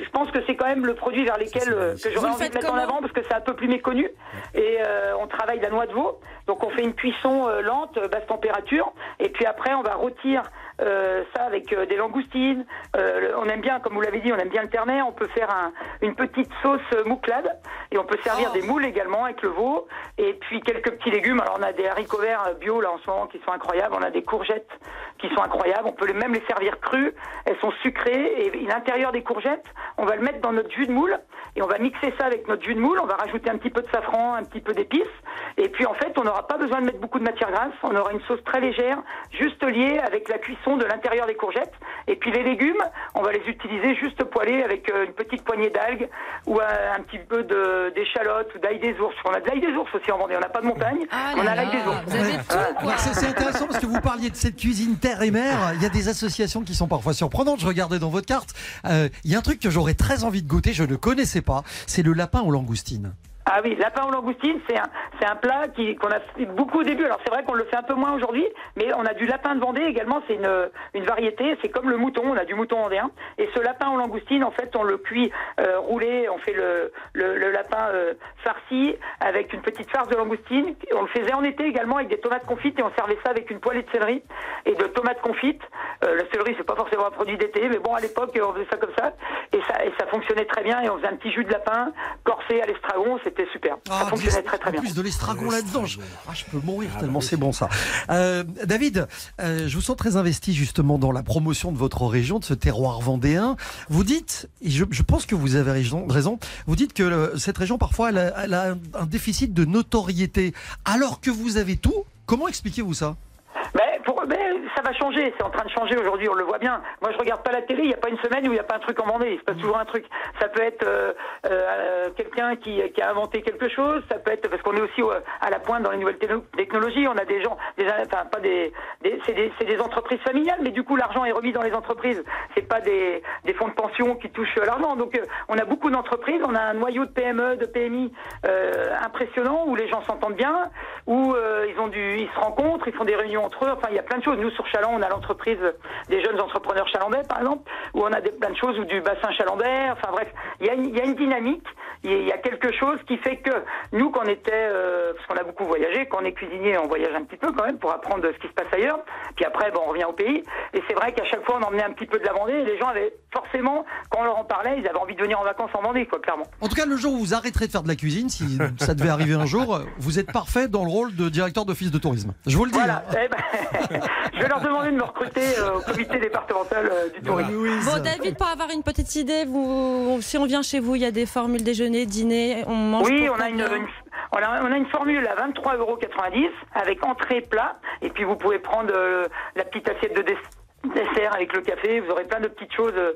Je pense que c'est quand même le produit vers lesquels euh, que j'aurais envie de mettre en avant parce que c'est un peu plus méconnu. Et euh, on travaille la noix de veau. Donc on fait une cuisson euh, lente, basse température, et puis après on va rôtir euh, ça avec euh, des langoustines. Euh, on aime bien, comme vous l'avez dit, on aime bien le ternais. On peut faire un- une petite sauce mouclade, et on peut servir des moules également avec le veau, et puis quelques petits légumes. Alors on a des haricots verts bio là en ce moment qui sont incroyables. On a des courgettes qui sont incroyables. On peut même les servir crues. Elles sont sucrées, et l'intérieur des courgettes, on va le mettre dans notre jus de moule, et on va mixer ça avec notre jus de moule. On va rajouter un petit peu de safran, un petit peu d'épices, et puis en fait, on n'aura pas besoin de mettre beaucoup de matière grasse. On aura une sauce très légère, juste liée avec la cuisson de l'intérieur des courgettes. Et puis les légumes, on va les utiliser juste poêlés avec euh, une petite poignée d'algues ou euh, un petit peu d'échalotes ou d'ail des ours. On a de l'ail des ours aussi en Vendée. On n'a pas de montagne, Ah on a l'ail des ours. vous avez Ouais. tout, quoi. Alors, c'est c'est intéressant parce que vous parliez de cette cuisine terre et mer. Il y a des associations qui sont parfois surprenantes. Je regardais dans votre carte. Euh, il y a un truc que j'aurais très envie de goûter, je ne connaissais pas. C'est le lapin aux langoustines. Ah oui, lapin aux langoustines, c'est un, c'est un plat qui, qu'on a fait beaucoup au début. Alors c'est vrai qu'on le fait un peu moins aujourd'hui, mais on a du lapin de Vendée également, c'est une, une variété, c'est comme le mouton, on a du mouton vendéen. Et ce lapin aux langoustines, en fait, on le cuit euh, roulé, on fait le, le, lapin euh, farci avec une petite farce de langoustine. On le faisait en été également avec des tomates confites et on servait ça avec une poêlée de céleri et de tomates confites. Euh, le céleri, c'est pas forcément un produit d'été, mais bon, à l'époque, on faisait ça comme ça. Et ça, et ça fonctionnait très bien. Et on faisait un petit jus de lapin corsé à l'estragon, c'était super. ça fonctionnait très très en bien. plus de l'estragon là-dedans, je, ah, je peux mourir tellement c'est bon ça. Euh, David, euh, je vous sens très investi justement dans la promotion de votre région, de ce terroir vendéen. Vous dites, et je, je pense que vous avez raison, raison, vous dites que euh, cette région parfois elle a, elle a un déficit de notoriété, alors que vous avez tout. Comment expliquez-vous ça? Mais, pour, mais ça va changer, c'est en train de changer aujourd'hui, on le voit bien. Moi, je regarde pas la télé, il n'y a pas une semaine où il n'y a pas un truc en Vendée. Il se passe toujours un truc. Ça peut être euh, euh, quelqu'un qui, qui a inventé quelque chose, ça peut être parce qu'on est aussi euh, à la pointe dans les nouvelles techno- technologies. On a des gens, des, enfin pas des, des c'est des, des entreprises familiales, mais du coup l'argent est remis dans les entreprises. C'est pas des, des fonds de pension qui touchent euh, l'argent. Donc euh, on a beaucoup d'entreprises, on a un noyau de PME, de PMI euh, impressionnant où les gens s'entendent bien, où euh, ils ont du, ils se rencontrent, ils font des réunions entre eux. Enfin, il y a plein de choses. Nous sur Chaland, on a l'entreprise des jeunes entrepreneurs chalandais, par exemple, où on a des, plein de choses ou du bassin chalandais. Enfin bref, il y a une, il y a une dynamique, il y a- il y a quelque chose qui fait que nous, qu'on était, euh, parce qu'on a beaucoup voyagé, quand on est cuisinier, on voyage un petit peu quand même pour apprendre de ce qui se passe ailleurs. Puis après, bon, on revient au pays. Et c'est vrai qu'à chaque fois, on emmenait un petit peu de la Vendée. Et les gens avaient forcément, quand on leur en parlait, ils avaient envie de venir en vacances en Vendée, quoi, clairement. En tout cas, le jour où vous arrêterez de faire de la cuisine, si ça devait arriver un jour, vous êtes parfait dans le rôle de directeur d'office de tourisme. Je vous le dis. Voilà. hein. Eh ben, je vais leur demander de me recruter euh, au comité départemental euh, du tourisme. Bon, David, pour avoir une petite idée, vous, si on vient chez vous, il y a des formules déjeuner, dîner, on mange Oui, on a une, on a, on a une formule à 23,90 euros avec entrée plat. Et puis vous pouvez prendre euh, la petite assiette de dess- dessert avec le café. Vous aurez plein de petites choses. euh,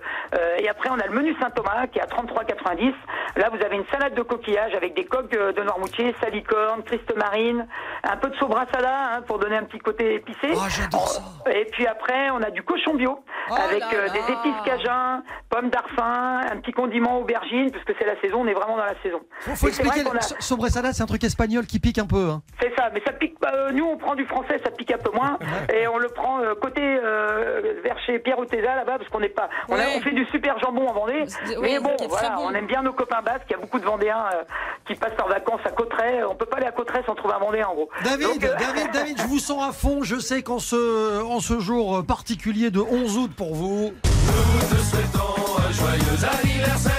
et après, on a le menu Saint-Thomas qui est à 33,90. Là, vous avez une salade de coquillages avec des coques euh, de noirmoutier, salicorne, triste marine, un peu de sobrassada hein, pour donner un petit côté épicé. Ah, j'adore ça. Et puis après, on a du cochon bio Oh avec euh, des épices cajun, pommes d'arfin, un petit condiment aubergine, puisque c'est la saison, on est vraiment dans la saison. Faut, faut vrai expliquer. qu'on a- c'est un truc espagnol qui pique un peu. hein. C'est ça, mais ça pique pas. euh, nous, on prend du français, ça pique un peu moins, et on le prend euh, côté euh, vers chez Pierre Oteza là-bas, parce qu'on n'est pas. On, a- on fait du super jambon en Vendée, Oui, mais bon, voilà, bon. on aime bien nos copains basques. Il y a beaucoup de Vendéens euh, qui passent leurs vacances à Cotteret. On peut pas aller à Cotteret sans trouver un Vendéen, en gros. David, Donc, euh, David, David, je vous sens à fond. Je sais qu'en ce, en ce jour particulier de 11 août pour vous. David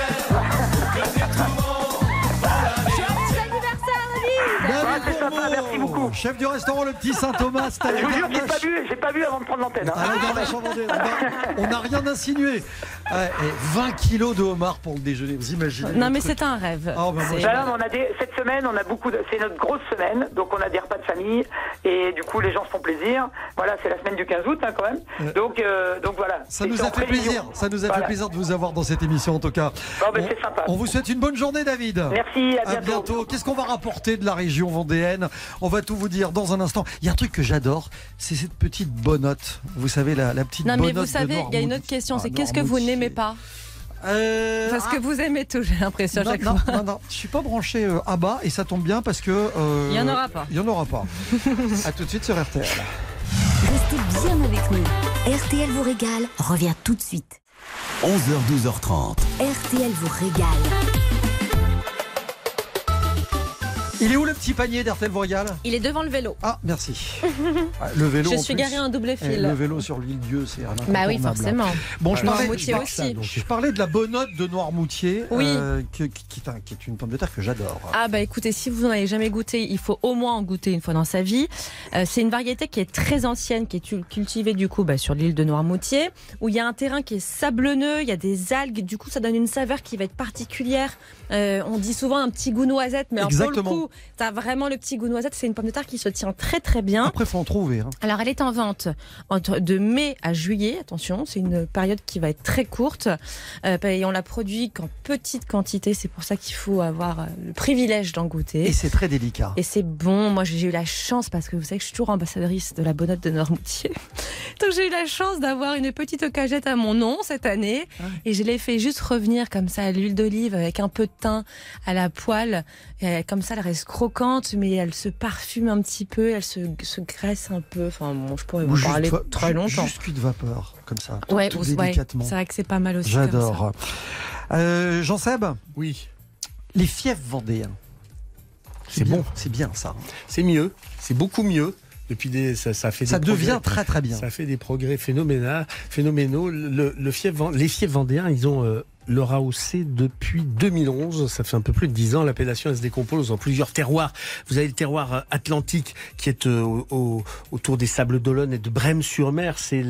Chef du restaurant Le Petit Saint-Thomas, c'était je vous jure, j'ai pas bu, j'ai pas bu avant de prendre l'antenne. hein. Ah, On n'a rien insinué. Ouais, et 20 kilos de homard pour le déjeuner, vous imaginez Non, mais c'est un rêve. Ah, bah, moi, Bah non, mais on a des, cette semaine, on a beaucoup de, c'est notre grosse semaine, donc on a des repas de famille et du coup les gens se font plaisir. Voilà, c'est la semaine du 15 août hein, quand même. Donc, euh, donc voilà. Ça nous a fait plaisir, ça nous a Voilà. fait plaisir de vous avoir dans cette émission en tout cas. Bon, ben, on, c'est sympa. on vous souhaite une bonne journée David. Merci, à À bientôt. bientôt. Qu'est-ce qu'on va rapporter de la région vendéenne? On va tout vous dire dans un instant. Il y a un truc que j'adore, c'est cette petite bonotte. Vous savez, la, la petite Non, mais vous savez, il y a une autre question, Ah, c'est qu'est-ce que vous Noirmoutier. N'aimez pas Euh, Parce que ah, vous aimez tout, j'ai l'impression non, non, non, non, je suis pas branché euh, à bas et ça tombe bien parce que. euh, Il y en aura pas. Il y en aura pas. à tout de suite sur RTL. Restez bien avec nous. RTL vous régale revient tout de suite. 11h, 12h30. RTL vous régale. Il est où le petit panier d'RTL Royal Il est devant le vélo. Ah, merci. Ah, Le vélo. Je en suis plus. garé un double Eh, fil. Le vélo sur l'île Dieu, c'est un Bah oui, forcément. Bon, je parlais, Noirmoutier je, aussi. je parlais de la bonotte de Noirmoutier, Oui. euh, que- qui, qui est un- qui est une pomme de terre que j'adore. Ah bah écoutez, si vous n'en avez jamais goûté, il faut au moins en goûter une fois dans sa vie. Euh, c'est une variété qui est très ancienne, qui est cultivée du coup bah, sur l'île de Noirmoutier, où il y a un terrain qui est sablonneux, il y a des algues, du coup ça donne une saveur qui va être particulière. Euh, on dit souvent un petit goût noisette, mais alors, pour Exactement. le coup, t'as vraiment le petit goût noisette. C'est une pomme de terre qui se tient très très bien. Après, faut en trouver. hein. Alors, elle est en vente entre de mai à juillet. Attention, c'est une période qui va être très courte. Euh, et on la produit qu'en petite quantité. C'est pour ça qu'il faut avoir euh, le privilège d'en goûter. Et c'est très délicat. Et c'est bon. Moi, j'ai eu la chance parce que vous savez que je suis toujours ambassadrice de la Bonnotte de Noirmoutier. Donc, j'ai eu la chance d'avoir une petite cagette à mon nom cette année. Et je l'ai fait juste revenir comme ça à l'huile d'olive avec un peu de à la poêle. Et comme ça, elle reste croquante, mais elle se parfume un petit peu, elle se, se graisse un peu. Enfin, bon, je pourrais Ou vous juste parler très longtemps. Juste cuit de vapeur, comme ça. Ouais, tout ou- ouais, délicatement. c'est vrai que c'est pas mal aussi. J'adore. Euh, Jean-Seb, Oui, les fiefs vendéens. c'est bon. C'est bien ça. C'est mieux. C'est beaucoup mieux. Depuis des, ça, ça fait Ça des devient progrès. très très bien. Ça fait des progrès phénoménaux. phénoménaux. Le, le fief, les fiefs vendéens, ils ont euh, leur AOC depuis 2011. Ça fait un peu plus de 10 ans. L'appellation elle se décompose en plusieurs terroirs. Vous avez le terroir euh, atlantique qui est euh, au- au- autour des Sables d'Olonne et de Brême-sur-Mer. C'est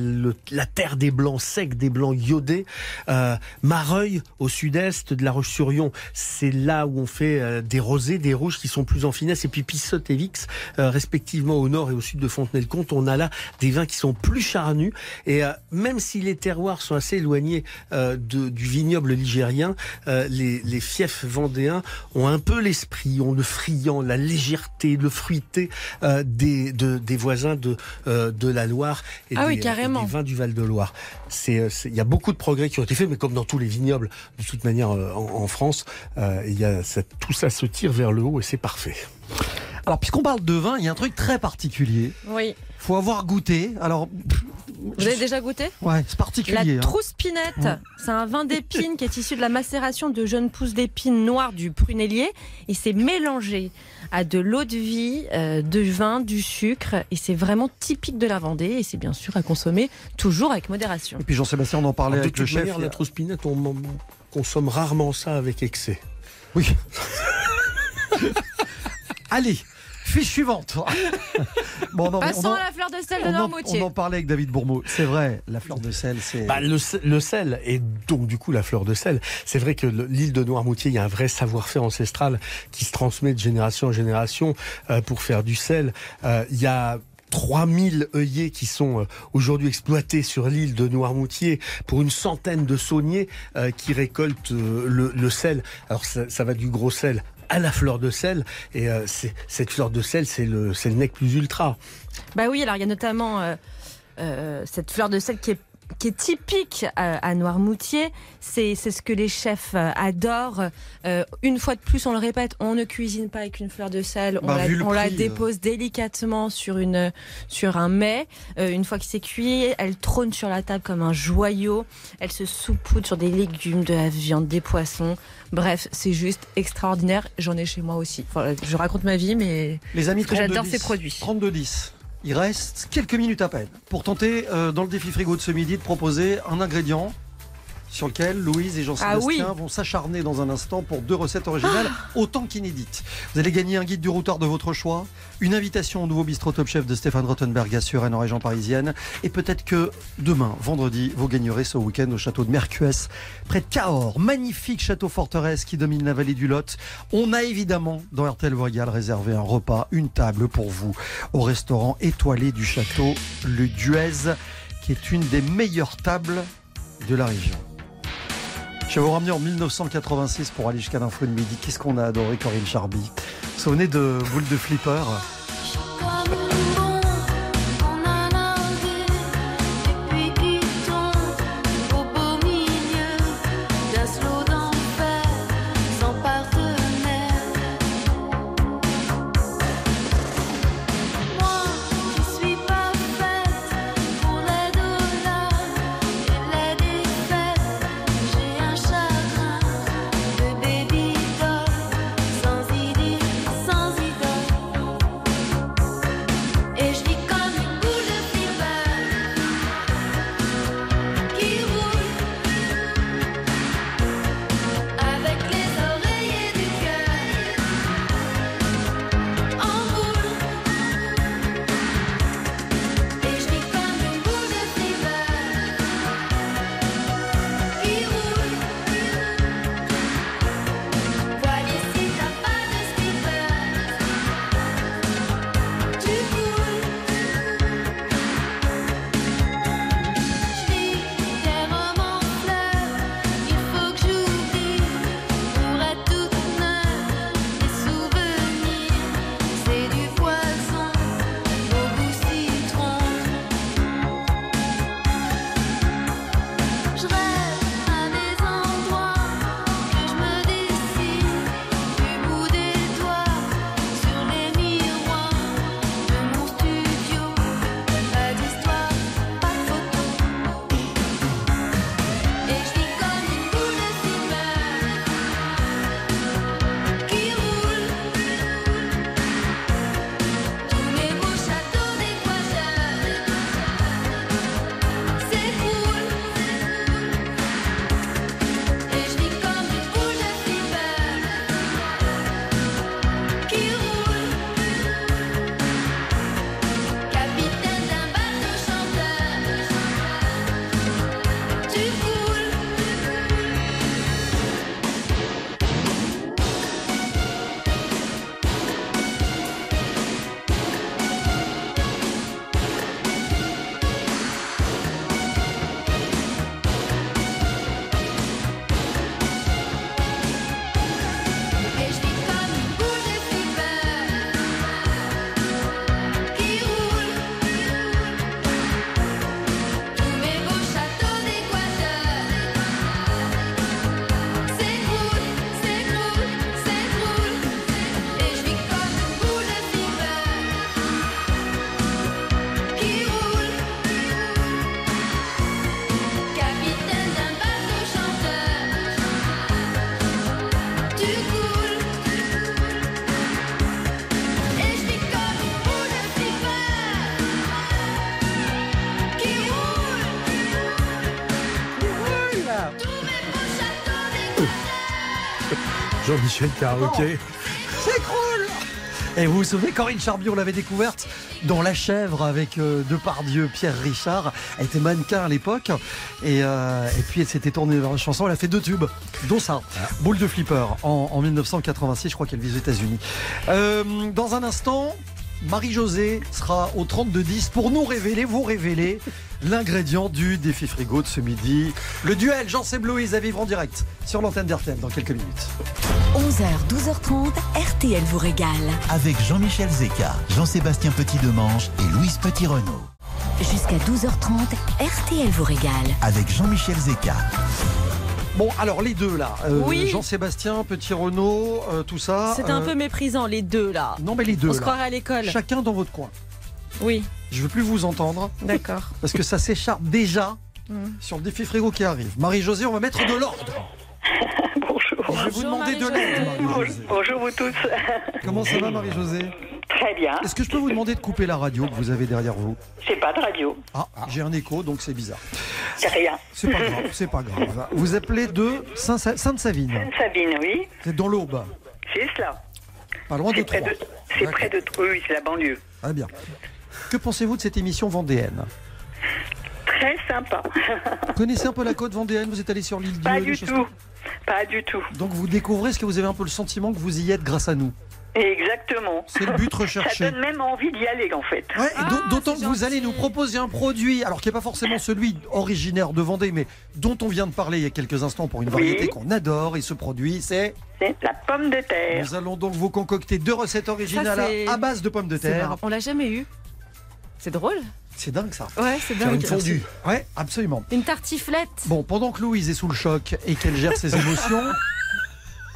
la terre des blancs secs, des blancs iodés. Euh, Mareuil au sud-est de La Roche-sur-Yon. C'est là où on fait des rosés, des rouges qui sont plus en finesse. Et puis Pissotte et Vix, respectivement au nord et au sud de Fontenay-le-Comte. On a là des vins qui sont plus charnus. Et même si les terroirs sont assez éloignés du vignoble ligérien, euh, les, les fiefs vendéens ont un peu l'esprit, ont le friand, la légèreté, le fruité euh, des, de- des voisins de, euh, de la Loire et, Ah des, oui, carrément. et des vins du Val-de-Loire. C'est, c'est- Il y a beaucoup de progrès qui ont été faits, mais comme dans tous les vignobles, de toute manière euh, en, en France, euh, il y a, ça- tout ça se tire vers le haut et c'est parfait. Alors, puisqu'on parle de vin, il y a un truc très particulier. Oui. Faut avoir goûté. Alors, Vous avez déjà goûté? Ouais, c'est particulier. La hein. trouspinette, Ouais. c'est un vin d'épines qui est issu de la macération de jeunes pousses d'épines noires du prunellier et c'est mélangé à de l'eau de vie, euh, de vin, du sucre et c'est vraiment typique de la Vendée et c'est bien sûr à consommer toujours avec modération. Et puis Jean-Sébastien, on en parlait de avec toute le chef. manière, la trouspinette, on, on consomme rarement ça avec excès. Oui. Allez, fiche suivante. bon, non, Passons on en- à la fleur de sel de Noirmoutier. on en parlait avec David Bourmeau. C'est vrai, la fleur de sel, c'est. Bah, le, sel- le sel et donc du coup la fleur de sel. C'est vrai que le- l'île de Noirmoutier, il y a un vrai savoir-faire ancestral qui se transmet de génération en génération euh, pour faire du sel. Euh, il y a 3000 œillets qui sont euh, aujourd'hui exploités sur l'île de Noirmoutier pour une centaine de sauniers qui récoltent le, le sel. Alors ça, ça va du gros sel à la fleur de sel et euh, cette fleur de sel c'est le le nec plus ultra. Bah oui, alors il y a notamment euh, euh, cette fleur de sel qui est qui est typique à, à Noirmoutier, c'est ce que les chefs euh, adorent. Euh, une fois de plus, on le répète, on ne cuisine pas avec une fleur de sel, on, Bah, la, euh. dépose délicatement sur une sur un mets. Euh, une fois que c'est cuit, elle trône sur la table comme un joyau. Elle se saupoudre sur des légumes, de la viande, des poissons. Bref, c'est juste extraordinaire. J'en ai chez moi aussi. Enfin, je raconte ma vie, mais Les amis, j'adore 32-10. ces produits. 32-10. Il reste quelques minutes à peine pour tenter, euh, dans le défi frigo de ce midi, de proposer un ingrédient sur lequel Louise et Ah Jean-Sébastien oui. vont s'acharner dans un instant pour deux recettes originales, autant qu'inédites. Vous allez gagner un guide du routard de votre choix, une invitation au nouveau bistrot Top Chef de Stéphane Rottenberg à Suresnes en région parisienne, et peut-être que demain, vendredi, vous gagnerez ce week-end au château de Mercues, près de Cahors. Magnifique château forteresse qui domine la vallée du Lot. On a évidemment dans RTL Voyal réservé un repas, une table pour vous au restaurant étoilé du château, le Duez, qui est une des meilleures tables de la région. Je vais vous ramener en 1986 pour aller jusqu'à l'info de midi. Qu'est-ce qu'on a adoré Corinne Charby? Souvenez de Boule de Flipper? Jean-Michel Carroquet. S'écroule Et vous vous souvenez, Corinne Charby, on l'avait découverte dans La Chèvre avec euh, Depardieu, Pierre Richard. Elle était mannequin à l'époque. Et, euh, et puis elle s'était tournée vers la chanson. Elle a fait deux tubes, dont ça. Boule de flipper en, en 1986. Je crois qu'elle vit aux États-Unis. Euh, dans un instant. Marie-Josée sera au 32-10 pour nous révéler, vous révéler l'ingrédient du défi frigo de ce midi. Le duel Jean-Seb Louise à vivre en direct sur l'antenne d'RTL dans quelques minutes. 11h, 12h30, RTL vous régale. Avec Jean-Michel Zeka, Jean-Sébastien Petit-Demange et Louise Petit-Renault. Jusqu'à 12h30, RTL vous régale. Avec Jean-Michel Zeka. Bon, alors les deux là, euh, Oui. Jean-Sébastien, Petit Renault, euh, tout ça. C'était un euh, peu méprisant, les deux là. Non, mais les deux On se croirait à l'école. Chacun dans votre coin. Oui, Je veux plus vous entendre d'accord. parce que ça s'écharpe déjà Mm. sur le défi frigo qui arrive. Marie-Josée, on va mettre de l'ordre. Bonjour. Je vais vous Bonjour, demander de l'aide, Marie-Josée. Bonjour vous tous. Comment ça va, Marie-Josée? Très bien. Est-ce que je peux vous demander de couper la radio que vous avez derrière vous? C'est pas de radio. Ah, j'ai un écho, donc c'est bizarre. C'est rien. C'est pas grave, c'est pas grave. Vous appelez de Saint- Sainte-Savine. Sabine, oui. C'est dans l'Aube, C'est cela. pas loin de Troyes. c'est près de, oui, c'est la banlieue. Très bien. Que pensez-vous de cette émission vendéenne Très sympa. Vous connaissez un peu la côte vendéenne Vous êtes allé sur l'île Pas du tout. Pas du tout. Donc vous découvrez ce que vous avez un peu le sentiment que vous y êtes grâce à nous. Exactement. C'est le but Ça recherché. donne même envie d'y aller, en fait. Ouais, Ah, d'au- D'autant que vous allez nous proposer un produit, alors qui n'est pas forcément celui originaire de Vendée, mais dont on vient de parler il y a quelques instants pour une Oui. variété qu'on adore. Et ce produit, c'est. C'est la pomme de terre. Nous allons donc vous concocter deux recettes originales Ça, à base de pommes de terre. On l'a jamais eu. C'est drôle. C'est dingue ça. Ouais, c'est dingue. une fondue. Ouais, absolument. Une tartiflette. Bon, pendant que Louise est sous le choc et qu'elle gère ses émotions,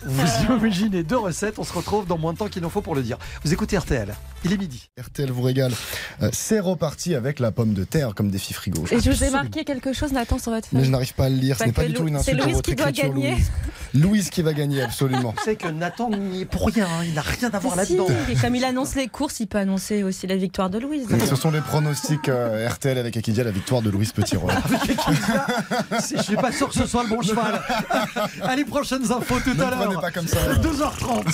vous imaginez deux recettes. On se retrouve dans moins de temps qu'il en faut pour le dire. Vous écoutez RTL. Il est midi. RTL vous régale. Euh, c'est reparti avec la pomme de terre comme défi frigo. Et je vous ai marqué quelque chose, Nathan, sur votre Mais je feuille. n'arrive pas à le lire, ce n'est pas du tout une c'est insulte pour Louise votre qui doit écriture, gagner. Louise. Louise qui va gagner, absolument. Vous savez que Nathan n'y est pour rien. hein. Il n'a rien à voir Si, là-dedans. et comme il annonce les courses, il peut annoncer aussi la victoire de Louise. Ce sont les pronostics euh, RTL avec Equidia, la victoire de Louise Petit-Roy. Si je suis pas sûr que ce soit le bon cheval. Allez, prochaines infos tout Ne à l'heure. pas comme ça. 12h30.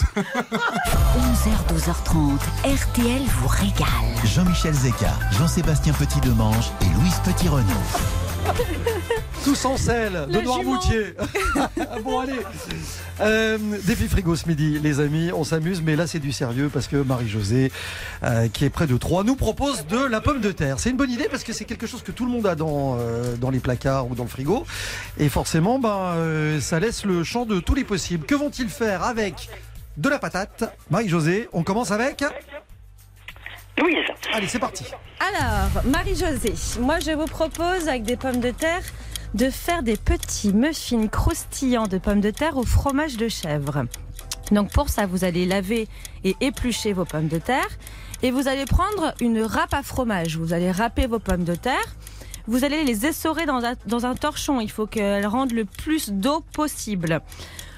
11h, 12h30, RTL vous régale. Jean-Michel Zeka, Jean-Sébastien Petit-Demange et Louise Petit-Renaud. Tous en selle de Noirmoutier. bon, allez. Euh, défi frigo ce midi, les amis. On s'amuse, mais là, c'est du sérieux parce que Marie-Josée, euh, qui est près de Troyes, nous propose de la pomme de terre. C'est une bonne idée parce que c'est quelque chose que tout le monde a dans, euh, dans les placards ou dans le frigo. Et forcément, ben, euh, ça laisse le champ de tous les possibles. Que vont-ils faire avec de la patate? Marie-Josée, on commence avec. Louise. Allez, c'est parti. Alors, Marie-Josée, moi je vous propose avec des pommes de terre de faire des petits muffins croustillants de pommes de terre au fromage de chèvre. Donc pour ça, vous allez laver et éplucher vos pommes de terre et vous allez prendre une râpe à fromage. Vous allez râper vos pommes de terre. Vous allez les essorer dans un, dans un torchon. Il faut qu'elles rendent le plus d'eau possible.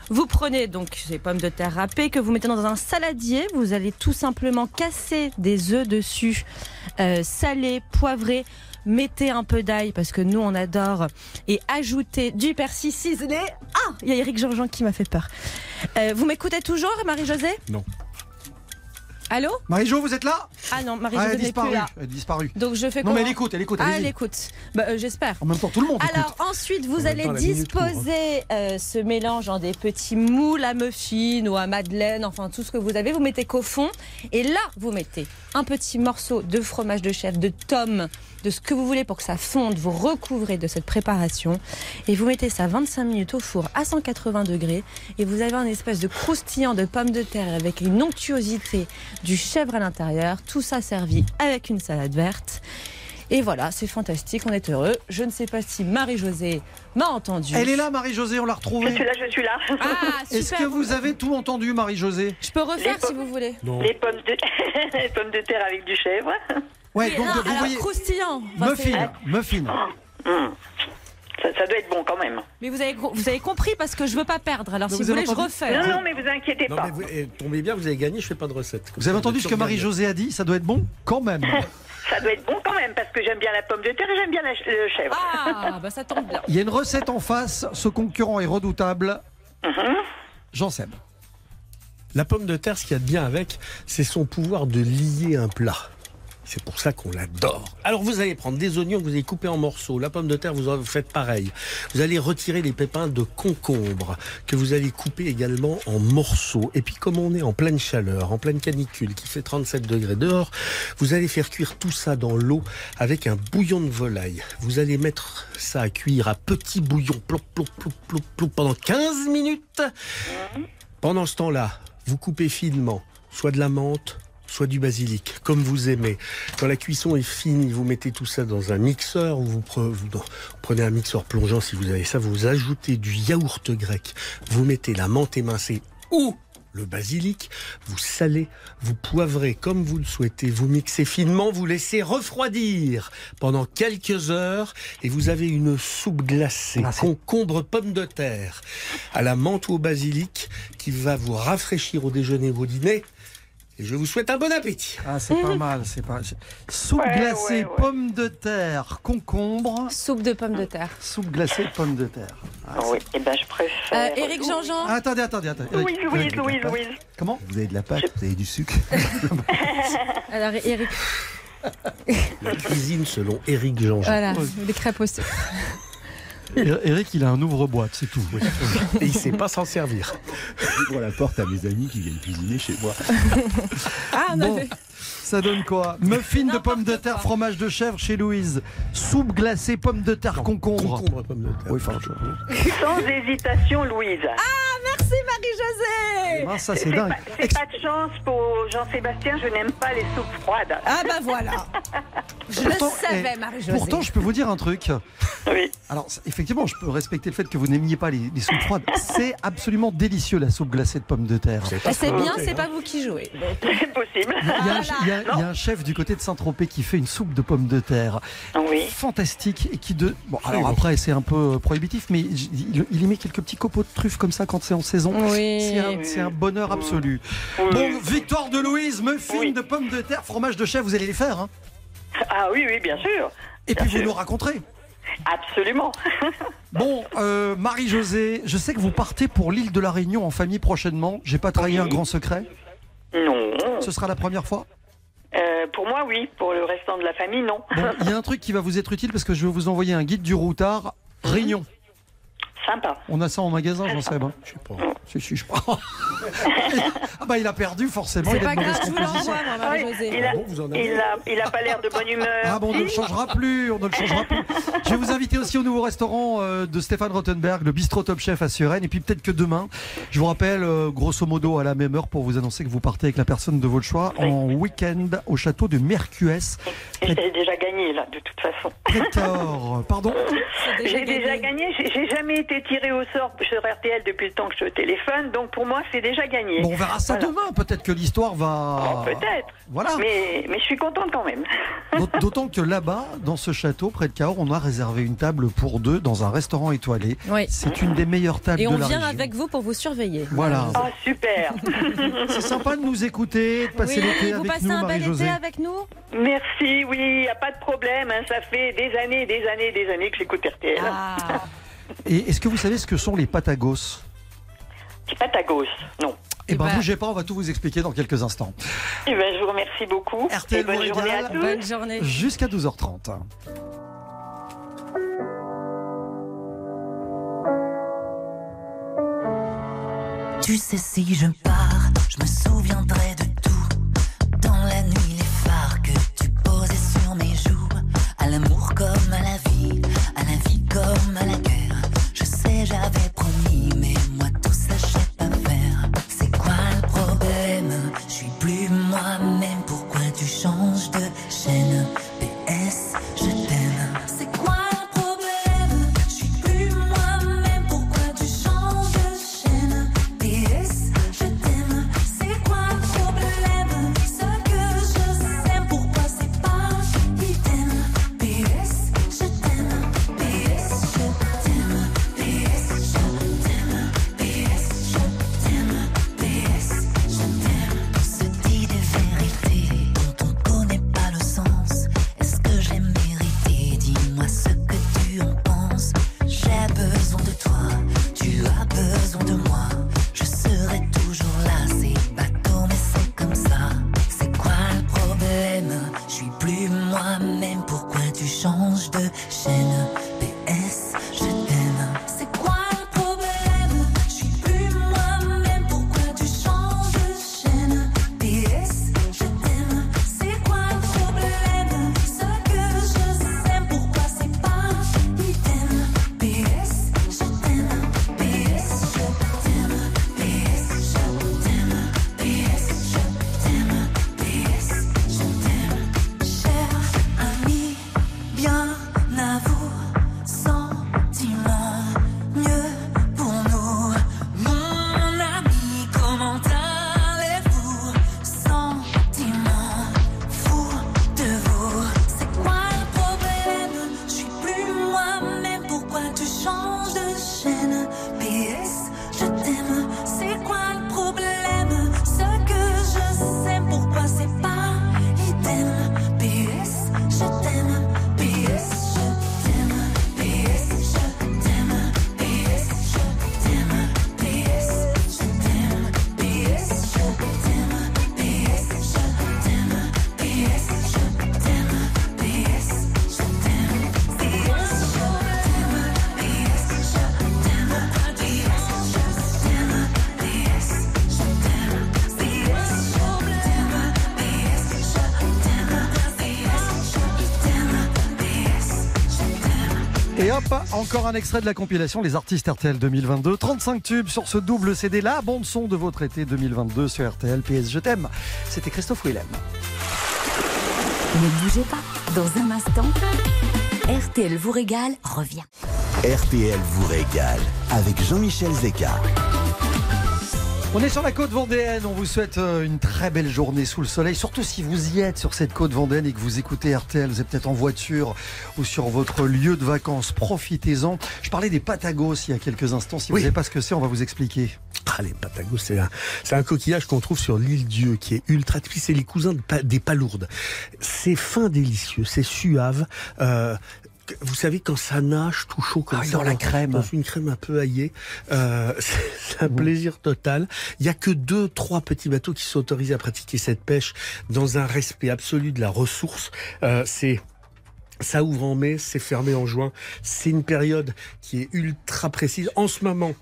Vous prenez donc ces pommes de terre râpées que vous mettez dans un saladier. Vous allez tout simplement casser des œufs dessus, euh, salés, poivrés. Mettez un peu d'ail parce que nous on adore et ajoutez du persil ciselé. Ah, il y a Eric Jean-Jean qui m'a fait peur. Euh, vous m'écoutez toujours, Marie-Josée? Non. Allô Marie-Jo, vous êtes là Ah non, Ah, Elle n'est plus disparu. là. Elle a disparu. Donc je fais Non, mais elle écoute, elle écoute. Ah, allez-y. elle écoute. Bah, euh, J'espère. En même temps, tout le monde écoute. Alors ensuite, vous En allez temps, hein. disposer euh, ce mélange en des petits moules à muffins ou à madeleine, enfin tout ce que vous avez. Vous mettez qu'au fond. Et là, vous mettez un petit morceau de fromage de chèvre, de tome, de ce que vous voulez pour que ça fonde. Vous recouvrez de cette préparation et vous mettez ça 25 minutes au four à 180 degrés. Et vous avez un espèce de croustillant de pommes de terre avec une onctuosité du chèvre à l'intérieur. Tout ça servi avec une salade verte. Et voilà, c'est fantastique, on est heureux. Je ne sais pas si Marie-Josée m'a entendu. Elle est là, Marie-Josée, on l'a Je retrouvée. suis là, je suis là. Ah, super. Est-ce que vous avez tout entendu, Marie-Josée? Je peux refaire si vous voulez. Non. Les pommes de... les pommes de terre avec du chèvre. Ouais, donc Ah, vous alors, voyez. croustillant. Enfin, Muffin, muffin. Hum. Ça, ça doit être bon quand même. Mais vous avez, vous avez compris parce que je veux pas perdre. Alors Non, si vous voulez, je refais. Non, non, mais vous inquiétez Non, pas. mais vous, eh, tombez bien, vous avez gagné, je fais pas de recette. Vous avez entendu ce que Marie-Josée a dit? Ça doit être bon quand même. Ça doit être bon quand même parce que j'aime bien la pomme de terre et j'aime bien la ch- le chèvre. Ah, bah ça tombe bien. Il y a une recette en face, ce concurrent est redoutable. Mhm. Jean Seb. La pomme de terre, ce qu'il y a de bien avec, c'est son pouvoir de lier un plat. C'est pour ça qu'on l'adore. Alors vous allez prendre des oignons que vous allez couper en morceaux. La pomme de terre, vous en faites pareil. Vous allez retirer les pépins de concombre que vous allez couper également en morceaux. Et puis comme on est en pleine chaleur, en pleine canicule, qui fait 37 degrés dehors, vous allez faire cuire tout ça dans l'eau avec un bouillon de volaille. Vous allez mettre ça à cuire à petit bouillon, plop, plop, plop, plop, plop, pendant 15 minutes. Pendant ce temps-là, vous coupez finement, soit de la menthe, soit du basilic, comme vous aimez. Quand la cuisson est finie, vous mettez tout ça dans un mixeur, ou vous, prenez un mixeur plongeant si vous avez ça, vous ajoutez du yaourt grec, vous mettez la menthe émincée ou le basilic, vous salez, vous poivrez comme vous le souhaitez, vous mixez finement, vous laissez refroidir pendant quelques heures et vous avez une soupe glacée, c'est- concombre, pommes de terre, à la menthe ou au basilic qui va vous rafraîchir au déjeuner ou au dîner. Et je vous souhaite un bon appétit. Ah, c'est pas mal, c'est pas. Soupe Ouais, glacée, ouais, ouais. pommes de terre, concombre. Soupe de pommes de terre. Soupe glacée, pommes de terre. Ah, Oui, et ben je préfère. Euh, Éric Jean-Jean Ah, attendez, attendez, attendez. Louise, Louise, Louise, Louise. Comment Vous avez de la pâte, vous avez du sucre. Alors, Éric, La cuisine selon Éric Jean. voilà, des crêpes au sucre. Eric, il a un ouvre-boîte, c'est tout. Et il sait pas s'en servir. J'ouvre la porte à mes amis qui viennent cuisiner chez moi. Ah, on Bon, avait- ça donne quoi? Muffin de pommes de terre, quoi. fromage de chèvre chez Louise. Soupe glacée, pommes de terre, concombre. Concombre, pomme de terre. Oui, enfin, je- Sans hésitation, Louise. Merci Marie-Josée Ah, ça, c'est dingue. pas, c'est pas de chance pour Jean-Sébastien, je n'aime pas les soupes froides. Ah bah voilà Je Pourtant, le savais, eh, Marie-Josée. Pourtant, je peux vous dire un truc. Oui. Alors, effectivement, je peux respecter le fait que vous n'aimiez pas les, les soupes froides. C'est absolument délicieux, la soupe glacée de pommes de terre. Bah, c'est bien, c'est pas vous qui jouez. C'est possible. Il y, a un, il y a- il y a un chef du côté de Saint-Tropez qui fait une soupe de pommes de terre Oui. fantastique et qui de bon alors après c'est un peu prohibitif mais il y met quelques petits copeaux de truffes comme ça quand c'est en saison Oui. c'est un, c'est un bonheur absolu Oui. bon victoire de Louise muffin Oui. de pommes de terre fromage de chèvre vous allez les faire hein Ah oui, oui, bien sûr. et Bien puis vous nous raconterez Absolument. bon euh, Marie-Josée je sais que vous partez pour l'île de la Réunion en famille prochainement j'ai pas trahi Oui. un grand secret non. ce sera la première fois? Euh, pour moi, oui. Pour le restant de la famille, non. bon il y a un truc qui va vous être utile parce que je vais vous envoyer un guide du routard Réunion Sympa. On a ça en magasin, j'en sais pas. Je sais pas. Si, si, je crois. ah bah il a perdu forcément. C'est il a pas une mauvaise grave, je vous composition. l'envoie, moi, oui, Marie-Josée. il, a, bon, vous en avez il, a, il a pas l'air de bonne humeur. Ah bon, on ne le changera plus, on ne le changera plus. Je vais vous inviter aussi au nouveau restaurant euh, de Stéphane Rottenberg, le bistrot Top Chef à Suresnes. Et puis peut-être que demain, je vous rappelle, euh, grosso modo à la même heure, pour vous annoncer que vous partez avec la personne de votre choix en week-end au château de Mercues, J'ai déjà gagné, là, de toute façon. Cahors. Pardon? J'ai déjà gagné. J'ai jamais été tiré au sort sur RTL depuis le temps que je téléphone. Donc pour moi, c'est déjà gagné. Bon, on verra ça Voilà. demain. Peut-être que l'histoire va. Oh, Peut-être. Voilà. Mais, mais je suis contente quand même. D'aut- D'autant que là-bas, dans ce château, près de Cahors, on a réservé une table pour deux dans un restaurant étoilé. Oui. C'est une des meilleures tables Et de on la vient région. avec vous pour vous surveiller. Voilà. Oh, super. C'est sympa de nous écouter, de passer oui, l'été vous passez un bel été avec nous? Merci, oui, y a pas de problème. hein. Ça fait des années, des années, des années que j'écoute RTL. Ah. Et est-ce que vous savez ce que sont les patagos ta gauche, non. Eh ben, bah- bougez pas, on va tout vous expliquer dans quelques instants. Eh ben, je vous remercie beaucoup. RTL et bonne journée à tous. Bonne journée. Jusqu'à 12h30. Tu sais si je pars, je me souviendrai de tout. Dans la nuit, les phares que tu posais sur mes joues. À l'amour comme à la vie, encore un extrait de la compilation Les artistes RTL 2022. 35 tubes sur ce double CD, la bande son de votre été 2022 sur RTL PS Je t'aime. C'était Christophe Willem. Ne bougez pas. Dans un instant, RTL vous régale revient. RTL vous régale avec Jean-Michel Zeka. On est sur la côte vendéenne, on vous souhaite euh, une très belle journée sous le soleil, surtout si vous y êtes sur cette côte vendéenne et que vous écoutez RTL, vous êtes peut-être en voiture ou sur votre lieu de vacances, profitez-en. Je parlais des patagos il y a quelques instants, si vous ne savez pas ce que c'est, on va vous expliquer. Ah, les patagos, c'est un, c'est un coquillage qu'on trouve sur l'île Dieu, qui est ultra puis c'est les cousins de des palourdes. C'est fin délicieux, c'est suave. euh, vous savez, quand ça nage tout chaud comme Ah ça, dans la crème. dans une crème un peu aillée, euh, c'est un plaisir total. Il y a que deux, trois petits bateaux qui sont autorisés à pratiquer cette pêche dans un respect absolu de la ressource. Euh, c'est ça ouvre en mai, c'est fermé en juin. C'est une période qui est ultra précise. En ce moment,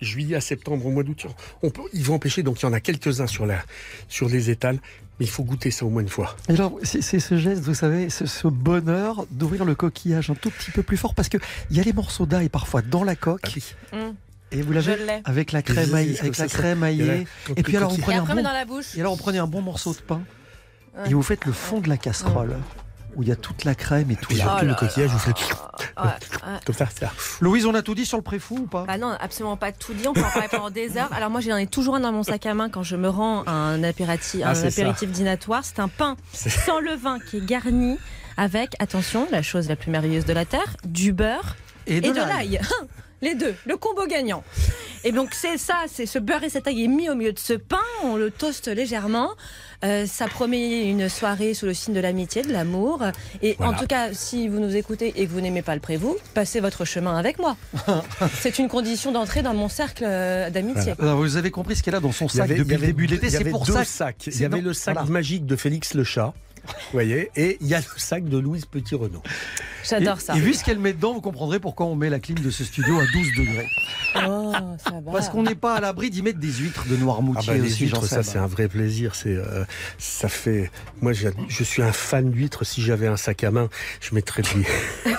juillet à septembre, au mois d'août, on peut, ils vont empêcher. Donc il y en a quelques-uns sur, la, sur les étals. Mais il faut goûter ça au moins une fois. Et alors, c'est ce geste, vous savez, ce, ce bonheur d'ouvrir le coquillage un tout petit peu plus fort parce qu'il y a les morceaux d'ail parfois dans la coque. Ah oui. Et vous l'avez avec la crème, aillée- avec la crème aillée. Et puis alors, prenez Et un bon met dans la bouche. Et alors on prenait un bon morceau de pain Ouais. et vous faites le fond de la casserole où il y a toute la crème et tout. Oh le là coquillage, vous faites Ouais, comme ça. ça. Louise, on a tout dit sur le préfou ou pas? Bah non, absolument pas tout dit. On peut en parler pendant des heures. Alors moi, j'en ai toujours un dans mon sac à main quand je me rends à un apéritif, Ah, un c'est ça. apéritif dînatoire. C'est un pain C'est- sans levain qui est garni avec, attention, la chose la plus merveilleuse de la terre, du beurre et de l'ail. Les deux, le combo gagnant. Et donc c'est ça, c'est ce beurre et cet ail est mis au milieu de ce pain, on le toaste légèrement. Euh, ça promet une soirée sous le signe de l'amitié, de l'amour. Et en tout cas, si vous nous écoutez et que vous n'aimez pas le prévôt, passez votre chemin avec moi. c'est une condition d'entrée dans mon cercle euh, d'amitié. Vous avez compris ce qu'elle a dans son sac avait- depuis le début de l'été. C'est pour deux ça. sacs. Il c'est y avait le sac voilà. magique de Félix le chat. Vous voyez Et il y a le sac de Louise Petit-Renaud. J'adore ça. Et vu ce qu'elle met dedans, vous comprendrez pourquoi on met la clim de ce studio à 12 degrés. Oh, ça va. Parce qu'on n'est pas à l'abri d'y mettre des huîtres de Ah Noirmoutier bah, les aussi, huîtres, ça c'est un vrai plaisir. C'est, euh, ça fait. Moi, je suis un fan d'huîtres. Si j'avais un sac à main, je mettrais des.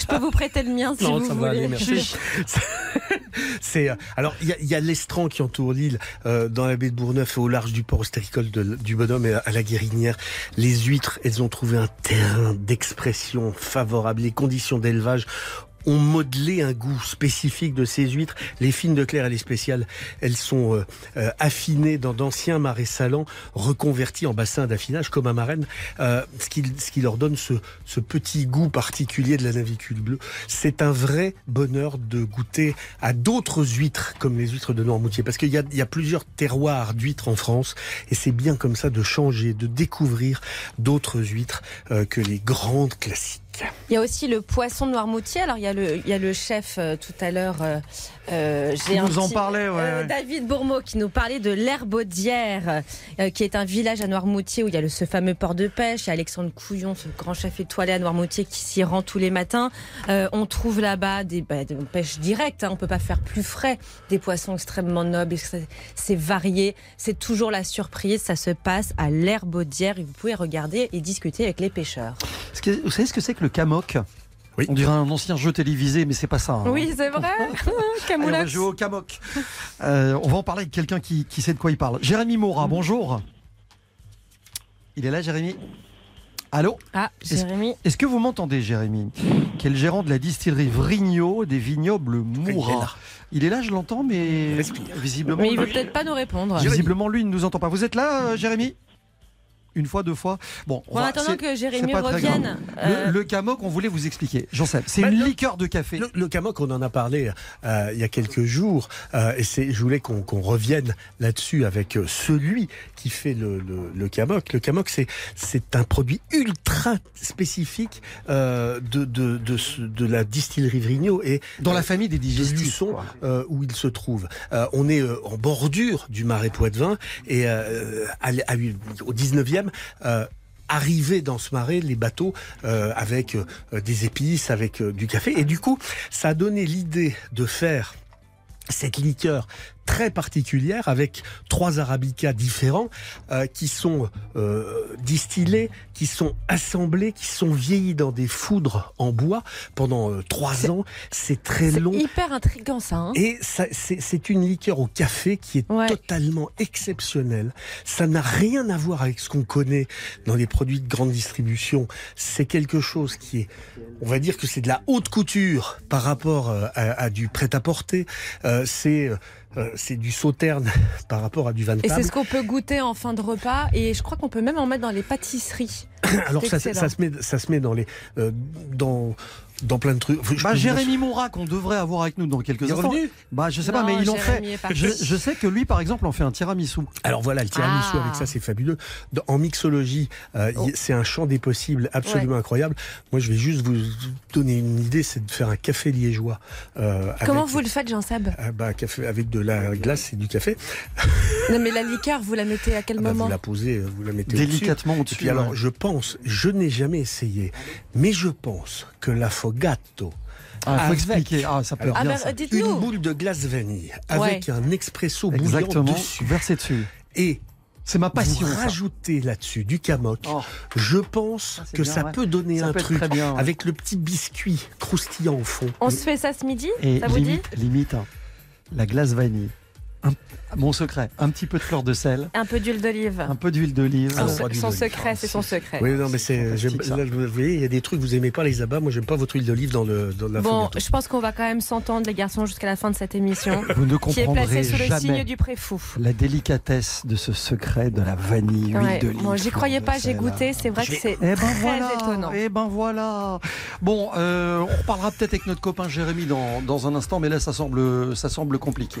Je peux vous prêter le mien si Non, vous ça va voulez. aller, merci. C'est euh, alors il y y a l'estran qui entoure l'île euh, dans la baie de Bourgneuf et au large du port ostéricole du Bonhomme et à la Guérinière. Les huîtres, elles ont trouvé un terrain d'expression favorable. Les conditions d'élevage ont modelé un goût spécifique de ces huîtres. Les fines de Claire et les spéciales, elles sont euh, euh, affinées dans d'anciens marais salants, reconvertis en bassins d'affinage comme à Marraine, euh, ce, qui, leur donne ce, petit goût particulier de la navicule bleue. C'est un vrai bonheur de goûter à d'autres huîtres comme les huîtres de Noirmoutier, parce qu'il y a, plusieurs terroirs d'huîtres en France, et c'est bien comme ça de changer, de découvrir d'autres huîtres que les grandes classiques. Il y a aussi le poisson de Noirmoutier. Alors, il y a le, il y a le chef euh, tout à l'heure. euh, euh, j'ai nous en parlait, ouais, euh, ouais. David Bourmeau qui nous parlait de l'Herbaudière, euh, qui est un village à Noirmoutier où il y a le, ce fameux port de pêche. Il y a Alexandre Couillon, ce grand chef étoilé à Noirmoutier qui s'y rend tous les matins. Euh, on trouve là-bas des, bah, de pêche directe. Hein, on peut pas faire plus frais. Des poissons extrêmement nobles. C'est- varié. C'est toujours la surprise. Ça se passe à l'Herbaudière et vous pouvez regarder et discuter avec les pêcheurs. Ce que- Vous savez ce que c'est que le Camoc Oui. On dirait un ancien jeu télévisé, mais c'est pas ça. hein. Oui, c'est vrai. Allez, on va jouer au Camoc. Euh, on va en parler avec quelqu'un qui, qui sait de quoi il parle. Jérémy Moura, bonjour. Il est là, Jérémy Allô Ah, Jérémy. Est-ce que vous m'entendez, Jérémy Qui est le gérant de la distillerie Vrigno des vignobles Il est Moura. là. Il est là, je l'entends, mais Respire. visiblement, Mais il veut peut-être pas nous répondre. visiblement, lui, il ne nous entend pas. Vous êtes là, euh, Jérémy Une fois, deux fois Bon, on En va- attendant que Jérémy revienne. euh, Le, le Camoc, on voulait vous expliquer. J'en sais. C'est Bah, une le- liqueur de café. Le, le Camoc, on en a parlé euh, il y a quelques jours, euh, et c'est, je voulais qu'on, qu'on revienne là-dessus avec celui qui fait le, le, le Camoc. Le Camoc, c'est, c'est un produit ultra spécifique euh, de, de, de, ce- de la distillerie Vrigno et Dans la famille des de digestifs. Euh, où il se trouve. Euh, on est euh, en bordure du marais Poitevin et euh, à à- au 19e. Euh, Arriver dans ce marais les bateaux euh, avec euh, des épices, avec du café. Et du coup, ça a donné l'idée de faire cette liqueur très particulière avec trois arabicas différents euh, qui sont euh, distillés, qui sont assemblés, qui sont vieillis dans des foudres en bois pendant euh, trois ans. C'est très C'est long. hyper intriguant ça. hein. Et ça, c'est c'est une liqueur au café qui est Ouais. totalement exceptionnelle. Ça n'a rien à voir avec ce qu'on connaît dans les produits de grande distribution. C'est quelque chose qui est, on va dire que c'est de la haute couture par rapport euh, à, à du prêt-à-porter. Euh, c'est euh, c'est du sauterne par rapport à du van Et c'est ce qu'on peut goûter en fin de repas. Et je crois qu'on peut même en mettre dans les pâtisseries. Alors ça se met, ça se met dans les, euh, dans, dans plein de trucs. Bah, Jérémy Moura, qu'on devrait avoir avec nous dans quelques Il est instants. revenu Bah, je sais pas, mais ils l'ont fait. Je, je sais que lui, par exemple, en fait un tiramisu. Alors voilà, le tiramisu Ah. avec ça, c'est fabuleux. Dans- en mixologie, euh, Oh. c'est un champ des possibles absolument incroyable. Moi, je vais juste vous donner une idée, c'est de faire un café liégeois. euh, Comment avec- vous le faites, Jean-Seb Ah bah, café avec de la glace et du café. Non, mais la liqueur, vous la mettez à quel Ah bah, moment vous la posez, euh, vous la mettez au-dessus. Délicatement Et au-dessus. alors, je pense, je n'ai jamais essayé, mais je pense que l'affogato Ah, faut avec- expliquer. Ah, ça peut Alors, être Ah, bien. ça. une dites-nous. boule de glace vanille Ouais. avec un expresso bouillant Exactement. dessus Versé dessus. et C'est ma passion. vous rajoutez là-dessus du camok. Oh. Je pense Ah, que bien, ça ouais. peut donner Ça un peut truc très bien, ouais. avec le petit biscuit croustillant au fond. On se fait ça ce midi? Et Ça vous dit? limite, limite hein, la glace vanille. Un- mon secret, un petit peu de fleur de sel, Un peu d'huile d'olive. un peu d'huile d'olive. Ah, Son, secret, c'est son secret. Oui, non, mais c'est. Là, vous voyez, il y a des trucs que vous aimez pas, les abats. Moi, j'aime pas votre huile d'olive dans le dans la Bon, je pense qu'on va quand même s'entendre, les garçons, jusqu'à la fin de cette émission, Vous ne qui est comprendrez placée sous le jamais signe du préfou. la délicatesse de ce secret de la vanille, huile Ouais, d'olive. bon, j'y croyais pas, j'ai goûté, c'est vrai que c'est Eh ben très voilà, étonnant. eh ben voilà. Bon, euh, on reparlera peut-être avec notre copain Jérémy dans, dans un instant, mais là ça semble, ça semble compliqué.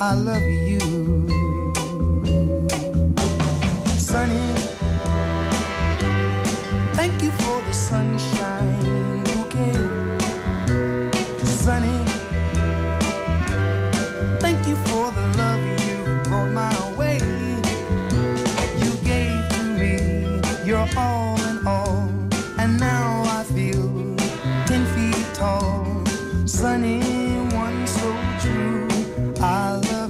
I love you. Sunny, thank you for the sunshine bouquet. Sunny, thank you for the love you brought my way. You gave to me your all in all, and now I feel ten feet tall. Sunny, one so true. I love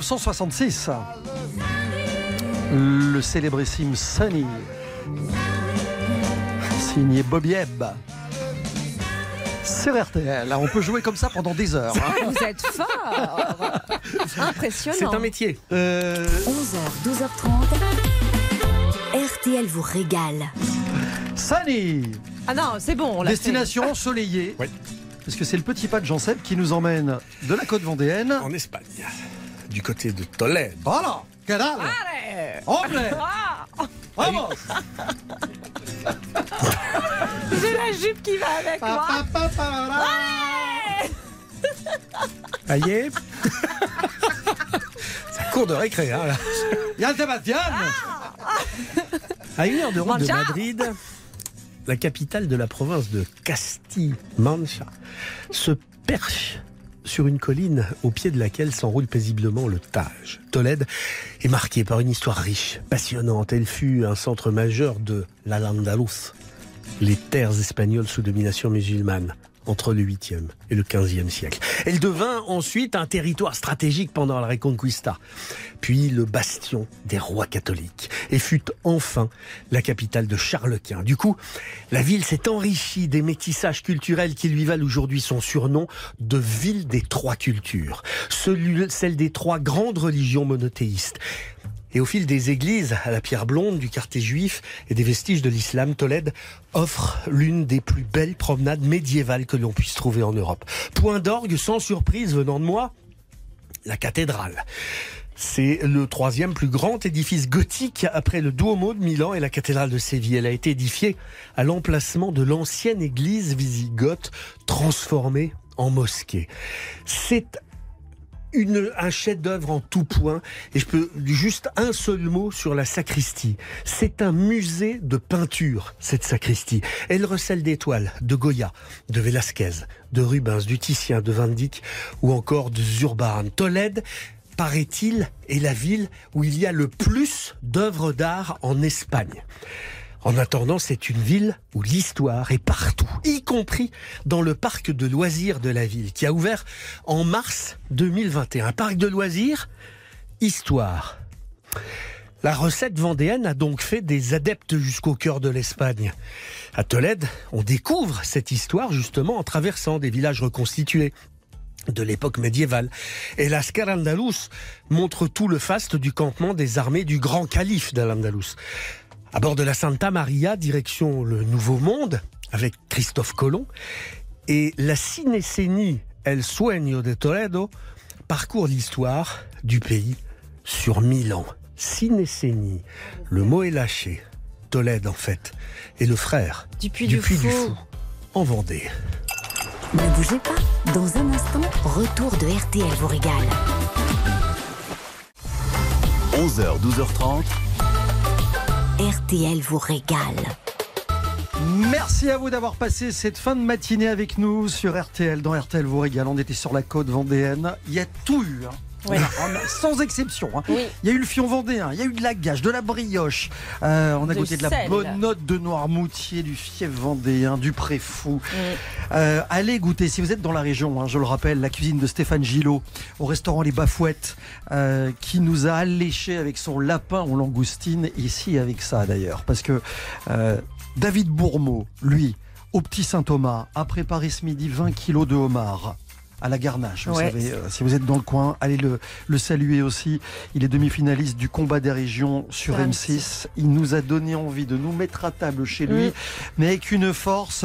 1966. Le célébrissime Sunny. Signé Bobby Ebb. Sur RTL. On peut jouer comme ça pendant des heures. hein. Vous êtes fort Impressionnant. C'est un métier. Euh, 11h, 12h30. RTL vous régale. Sunny. Ah non, c'est bon, on l'a fait. Destination ensoleillée. Oui. parce que c'est le petit pas de Jean Seb qui nous emmène de la côte vendéenne. En Espagne, du côté de Tolède. Voilà, canal. Anglais. Vamos. J'ai la jupe qui va avec moi. Ça y est Ça court de récré, hein, là. Yann Sébastien. À une heure de route de Mancha. Madrid, la capitale de la province de Castille-Mancha se perche sur une colline au pied de laquelle s'enroule paisiblement le Tage. Tolède est marquée par une histoire riche, passionnante. Elle fut un centre majeur de l'Al-Andalus, les terres espagnoles sous domination musulmane entre le 8e et le 15e siècle. Elle devint ensuite un territoire stratégique pendant la Reconquista, puis le bastion des rois catholiques, et fut enfin la capitale de Charles Quint. Du coup, la ville s'est enrichie des métissages culturels qui lui valent aujourd'hui son surnom de ville des trois cultures, celle des trois grandes religions monothéistes. Et au fil des églises, à la pierre blonde, du quartier juif et des vestiges de l'islam, Tolède offre l'une des plus belles promenades médiévales que l'on puisse trouver en Europe. Point d'orgue, sans surprise venant de moi, la cathédrale. C'est le troisième plus grand édifice gothique après le Duomo de Milan et la cathédrale de Séville. Elle a été édifiée à l'emplacement de l'ancienne église wisigothe transformée en mosquée. C'est une, un chef-d'œuvre en tout point. Et je peux juste un seul mot sur la sacristie. C'est un musée de peinture, cette sacristie. Elle recèle d'étoiles de Goya, de Velázquez, de Rubens, du Titien, de Van Dyck ou encore de Zurbarán. Tolède, paraît-il, est la ville où il y a le plus d'œuvres d'art en Espagne. En attendant, c'est une ville où l'histoire est partout, y compris dans le parc de loisirs de la ville, qui a ouvert en mars 2021. Un parc de loisirs, histoire. La recette vendéenne a donc fait des adeptes jusqu'au cœur de l'Espagne. À Tolède, on découvre cette histoire justement en traversant des villages reconstitués de l'époque médiévale. Et la Scarandalus montre tout le faste du campement des armées du grand calife d'Al-Andalus. À bord de la Santa Maria, direction le Nouveau Monde, avec Christophe Colomb, et la cinécénie El Sueño de Toledo parcourt l'histoire du pays sur mille ans. Cinécénie, le mot est lâché. Tolède, en fait, est le frère Du Puy du Fou. en Vendée. Ne bougez pas, dans un instant, retour de RTL vous régale. 11h, 12h30. RTL vous régale. Merci à vous d'avoir passé cette fin de matinée avec nous sur RTL. Dans RTL vous régale, on était sur la côte vendéenne. Il y a tout eu. hein. Sans exception. hein. Oui. Il y a eu le fion vendéen, il y a eu de la gage, de la brioche. Euh, on a goûté de la bonne note de Noirmoutier, du fief vendéen, du préfou. Euh, allez goûter, si vous êtes dans la région, hein, je le rappelle, la cuisine de Stéphane Gillot au restaurant Les Bafouettes, euh, qui nous a alléché avec son lapin aux langoustines, ici avec ça d'ailleurs. Parce que David Bourmeau, lui, au Petit Saint-Thomas, a préparé ce midi 20 kilos de homard à la garnache. Vous Ouais. savez, euh, si vous êtes dans le coin, allez le, le saluer aussi. Il est demi-finaliste du combat des régions sur Sur M6. Il nous a donné envie de nous mettre à table chez lui, Mm. mais avec une force.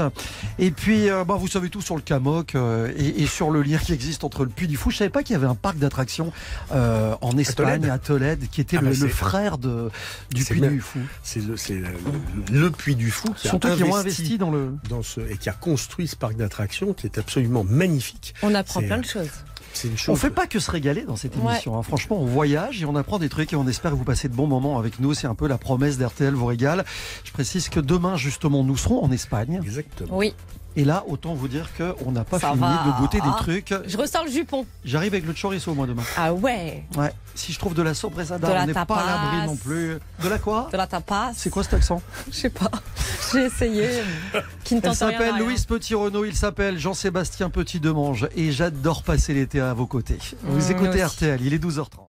Et puis, euh, bah, vous savez tout sur le Camoc euh, et, et sur le lien qui existe entre le Puy du Fou. Je savais pas qu'il y avait un parc d'attractions euh, en Espagne, Tolède à Tolède, qui était Ah le, bah, le frère de, du Puy du Fou. C'est le, le, le Puy du Fou qui a Surtout qui ont investi investi dans le. dans ce et qui a construit ce parc d'attractions qui est absolument magnifique. On apprend plein de choses. On fait pas que se régaler dans cette Ouais. émission. hein. Franchement, on voyage et on apprend des trucs et on espère que vous passez de bons moments avec nous. C'est un peu la promesse d'RTL vous régale. Je précise que demain, justement, nous serons en Espagne. Exactement. Oui. Et là, autant vous dire qu'on n'a pas Ça fini va. de goûter des trucs. Je ressors le jupon. J'arrive avec le chorizo, moi, demain. Ah ouais. Ouais. Si je trouve de la De la on n'est pas à l'abri non plus. De la quoi? De la tapas. C'est quoi cet accent? Je sais pas. J'ai essayé. Qui ne Elle tente rien. à s'appelle rien. Louise Petit-Renault, il s'appelle Jean-Sébastien Petit-Demange et j'adore passer l'été à vos côtés. Vous Mmh, écoutez aussi. RTL, il est 12h30.